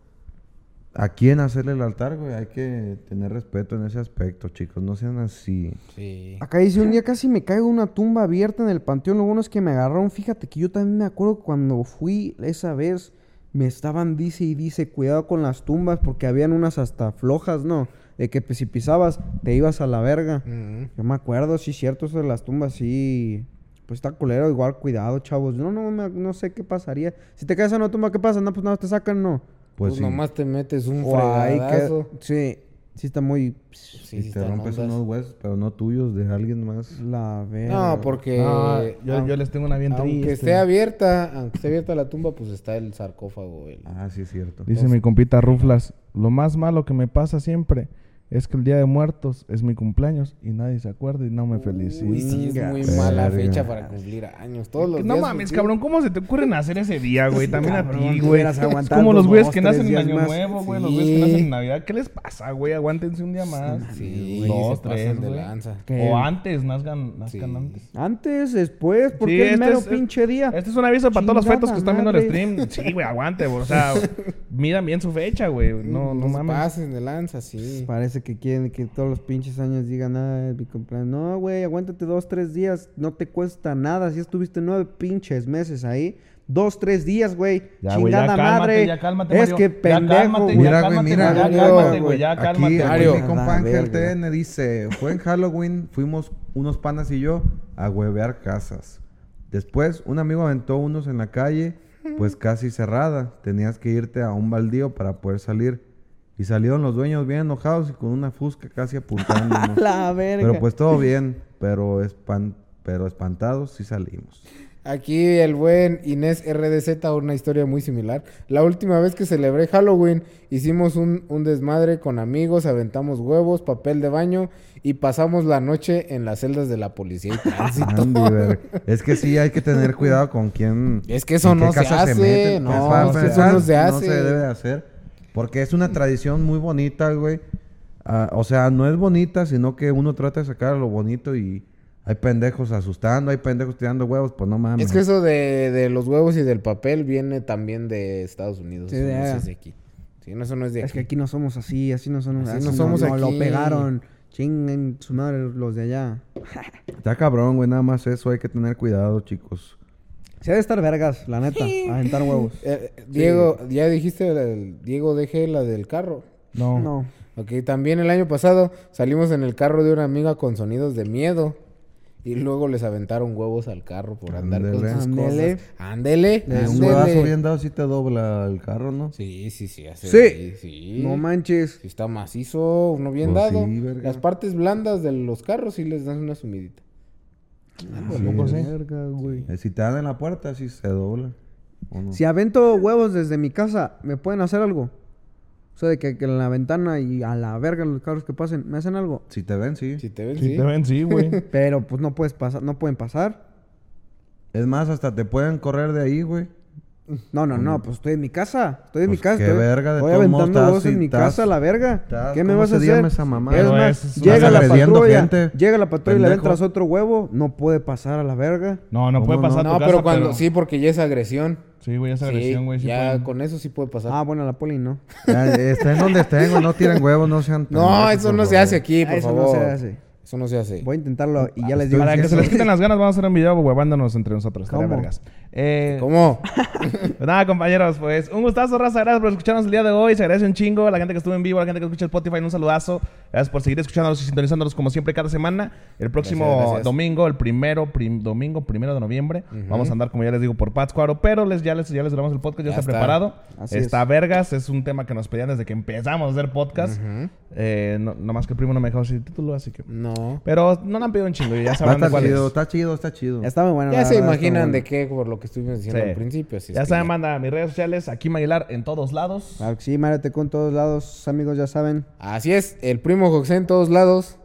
a quién hacerle el altar, güey. Hay que tener respeto en ese aspecto, chicos. No sean así. Sí. Acá dice, un día casi me caigo en una tumba abierta en el panteón. Lo bueno es que me agarraron. Fíjate que yo también me acuerdo cuando fui esa vez. Me estaban, dice y dice, cuidado con las tumbas porque habían unas hasta flojas, ¿no? De que pues, si pisabas te ibas a la verga. Yo me acuerdo, sí, cierto, eso de las tumbas, sí. Pues está culero, igual, cuidado, chavos. No, no, me- no sé qué pasaría. Si te caes en una tumba, ¿qué pasa? No, pues nada, te sacan, no. Pues, Pues sí. nomás te metes un que- fregadazo. Sí, sí está muy... Sí, y sí te están rompes ondas. unos huesos, pero no tuyos, de alguien más. La verga. No, porque... No, yo, aun- yo les tengo una bien Aunque triste. esté abierta, aunque esté abierta la tumba, pues está el sarcófago. el- Ah, sí es cierto. Dice mi compita Ruflas, lo más malo que me pasa siempre es que el Día de Muertos es mi cumpleaños y nadie se acuerda y no me felicita. Uy, sí, es muy mala fecha para cumplir años. Todos los no días mames, cumplir- cabrón, ¿cómo se te ocurren hacer ese día, güey? También a ti, te güey. Es como los güeyes que nacen en Año más. Nuevo, güey. Los güeyes que nacen en Navidad. ¿Qué les pasa, güey? Aguántense un día más. Sí, güey, Dos, tres, de. O antes, nazcan, nazcan Sí. antes. Antes, después, porque Sí, el este mero es- pinche día. Este es un aviso para todos los fetos que están viendo el stream. Sí, güey, aguante, güey. O sea, (laughs) midan bien su fecha, güey. No, no mames. pasen de lanza, sí. Parece que quieren que todos los pinches años digan, ah, es mi cumpleaños. No, güey, aguántate dos, tres días. No te cuesta nada. Si estuviste nueve pinches meses ahí. Dos, tres días, güey. Ya, güey, ya Chingada cálmate, madre. ya cálmate, es que Ya pendejo, cálmate, güey. ya Mira, güey, cálmate, mira, ya cálmate, güey. Ya cálmate. aquí Mario. mi compa La Ángel. TN dice, fue en Halloween, fuimos unos panas y yo a huevear casas. Después, un amigo aventó unos en la calle, pues casi cerrada. Tenías que irte a un baldío para poder salir. Y salieron los dueños bien enojados y con una fusca casi apuntándonos. (laughs) La verga. pero pues todo bien, pero, espan- pero espantados sí salimos. Aquí el buen Inés RDZ, una historia muy similar. La última vez que celebré Halloween, hicimos un, un desmadre con amigos, aventamos huevos, papel de baño y pasamos la noche en las celdas de la policía y tránsito. (laughs) Andy. (laughs) Es que sí hay que tener cuidado con quién. Es que eso no se hace, meten. no, Pues, para es que eso no se hace. debe de hacer. Porque es una tradición muy bonita, güey. Ah, o sea, no es bonita, sino que uno trata de sacar lo bonito y hay pendejos asustando, hay pendejos tirando huevos, pues no mames. Es que eso de, de los huevos y del papel viene también de Estados Unidos. Sí, no es de aquí. Sí, no, eso no es de Es aquí. que aquí no somos así, así no somos. Así así no somos Lo aquí. pegaron. Chinguen su madre los de allá. Está cabrón, güey, nada más eso, hay que tener cuidado, chicos. Se ha de estar vergas, la neta. Aventar huevos. Eh, Diego, ya dijiste, el- Diego DG, la del carro. No. No. Ok, también el año pasado salimos en el carro de una amiga con sonidos de miedo. Y luego les aventaron huevos al carro por andar con sus Ándele. cosas. Ándele. Eh, un huevazo bien dado sí te dobla el carro, ¿no? Sí, sí, sí. hace- Sí. sí. No manches. Si está macizo, uno bien Pues dado. sí, verga. Las partes blandas de los carros sí les dan una sumidita. Poco sí? Verga, güey. Eh, Si te dan en la puerta, sí se dobla. ¿o no? Si avento huevos desde mi casa, ¿me pueden hacer algo? O sea, de que, que en la ventana y a la verga los carros que pasen, ¿me hacen algo? Si te ven, sí. Si te ven, Si sí. te ven, sí, güey. (laughs) Pero pues no puedes pasar, no pueden pasar. Es más, hasta te pueden correr de ahí, güey. No, no, no, pues estoy en mi casa. Estoy en mi Pues, casa. qué estoy, verga, de modos, aventando estás- huevos en mi estás- casa a la verga. estás- ¿Qué me ¿cómo vas a hacer? esa mamá? Es más, es- es llega la patrulla, gente, llega la patrulla y le entras otro huevo, no puede pasar a la verga. No, no puede ¿Cómo pasar a no? tu No, casa, pero cuando... Sí, porque ya es agresión. Sí, güey, esa Sí, agresión, güey. sí ya pueden. con eso sí puede pasar. Ah, bueno, la poli no. Ya, estén donde estén, güey. No tiren huevos, no sean. no, eso no se hace aquí, por eso favor. no se hace. Eso no se hace. Voy a intentarlo y ya les digo. Para que se les quiten las ganas, vamos a hacer un video huevándonos entre nosotros. ¿Cómo? vergas. Eh, ¿Cómo? Pues (laughs) nada, compañeros, pues un gustazo, raza. Gracias por escucharnos el día de hoy. Se agradece un chingo. La gente que estuvo en vivo, la gente que escucha el Spotify, un saludazo. Gracias por seguir escuchándonos y sintonizándonos como siempre cada semana. El próximo Gracias, gracias. domingo, el primero, prim- domingo primero de noviembre, vamos a andar, como ya les digo, por Pátzcuaro. Pero les, ya les ya les grabamos el podcast, ya, Ya está, está. preparado. Así está es. vergas, es un tema que nos pedían desde que empezamos a hacer podcast. Eh, no, nomás que el primo no me dejó decir título, así que. No. Pero no le han pedido un chingo, ya a de estar cuál es. chido, está chido, está chido. Ya está muy bueno. Ya la se verdad, está imaginan de qué, por lo que estuvimos diciendo Sí. al principio. así es Ya que saben, manda mis redes sociales, aquí Maguilar en todos lados. Claro que sí, Mario Tecu en todos lados, amigos, ya saben. Así es, el primo José en todos lados.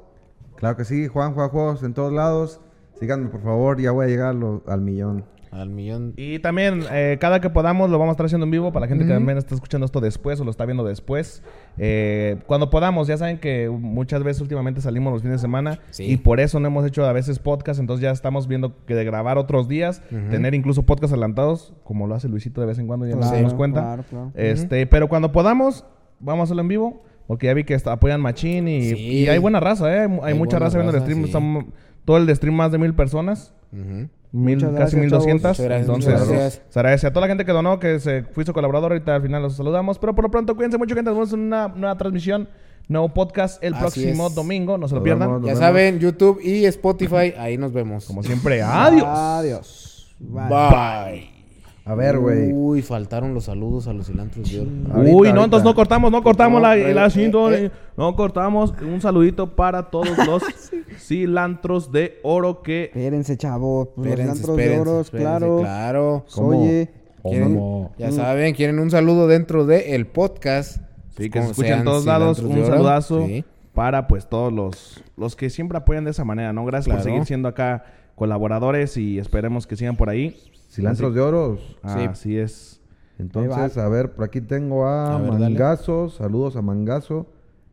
Claro que sí, Juan, Juan, Juegos en todos lados. Síganme, por favor, ya voy a llegar lo- al millón. Al millón. Y también, eh, cada que podamos, lo vamos a estar haciendo en vivo para la gente que también está escuchando esto después o lo está viendo después. Eh, cuando podamos, ya saben que muchas veces últimamente salimos los fines de semana Sí. y por eso no hemos hecho a veces podcast, entonces ya estamos viendo que de grabar otros días, tener incluso podcast adelantados, como lo hace Luisito de vez en cuando, ya nos damos cuenta. claro, claro. Este, Pero cuando podamos, vamos a hacerlo en vivo, porque ya vi que está- apoyan Machín y, Sí. y hay buena raza, ¿eh? Hay, Hay mucha raza viendo el stream, sí. estamos- todo el de stream más de mil personas. Ujú. Mil, Muchas casi gracias, 1200. chavos. Muchas gracias, Entonces, gracias. se agradece a toda la gente que donó, que se fue su colaborador. Ahorita al final los saludamos. Pero por lo pronto, cuídense mucho, gente. Nos vemos en una nueva transmisión, nuevo podcast el Así próximo es. domingo. No se lo pierdan. vemos. Ya vemos. saben, YouTube y Spotify, ahí nos vemos. Como siempre, adiós. Adiós. Bye. Bye. A ver, güey. Uy, faltaron los saludos a los cilantros de oro. Ahorita, Uy, no, ahorita. entonces no cortamos, no cortamos No, la, re- la eh, eh. No cortamos. Un saludito para todos (laughs) los cilantros de oro que. Espérense, chavos. Pues los Espérense, antros de espérense, oros, espérense, claro. Claro. ¿Cómo? Oye. ¿Quieren- ¿Cómo? ya saben, quieren un saludo dentro del podcast. Sí, que se escuchen en todos lados. cilantros Un de oro. saludazo Sí. para pues todos los, los que siempre apoyan de esa manera, ¿no? Gracias por Claro. seguir siendo acá colaboradores y esperemos que sigan por ahí. Cilantros de oros. Ah, Así es. Entonces, a ver, por aquí tengo a, A ver, dale. Mangazo. Saludos a Mangazo.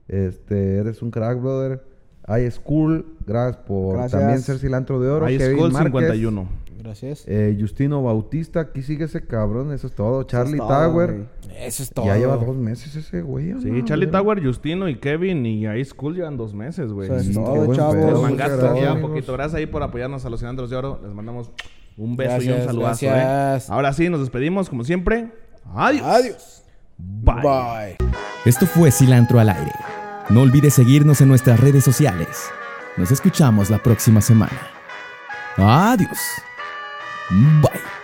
Este, eres un crack, brother. Hay School, gracias por Gracias. también ser cilantro de oro. High Kevin School Márquez, 51. Gracias. eh, Justino Bautista, aquí sigue ese cabrón, eso es todo. Charlie todo, Tower, güey. Eso es todo. ya lleva dos meses ese güey. ¿o Sí, no? Charlie. Tower, Justino y Kevin y High School llevan dos meses, güey. Eso es todo, chavos. mangazo gracias, un poquito. Gracias ahí por apoyarnos a los cilantros de oro. Les mandamos un beso y un saludazo, gracias. ¿eh? Ahora sí, nos despedimos como siempre. Adiós. Adiós. Bye. Bye. Esto fue Cilantro al Aire. No olvides seguirnos en nuestras redes sociales. Nos escuchamos la próxima semana. Adiós. Bye.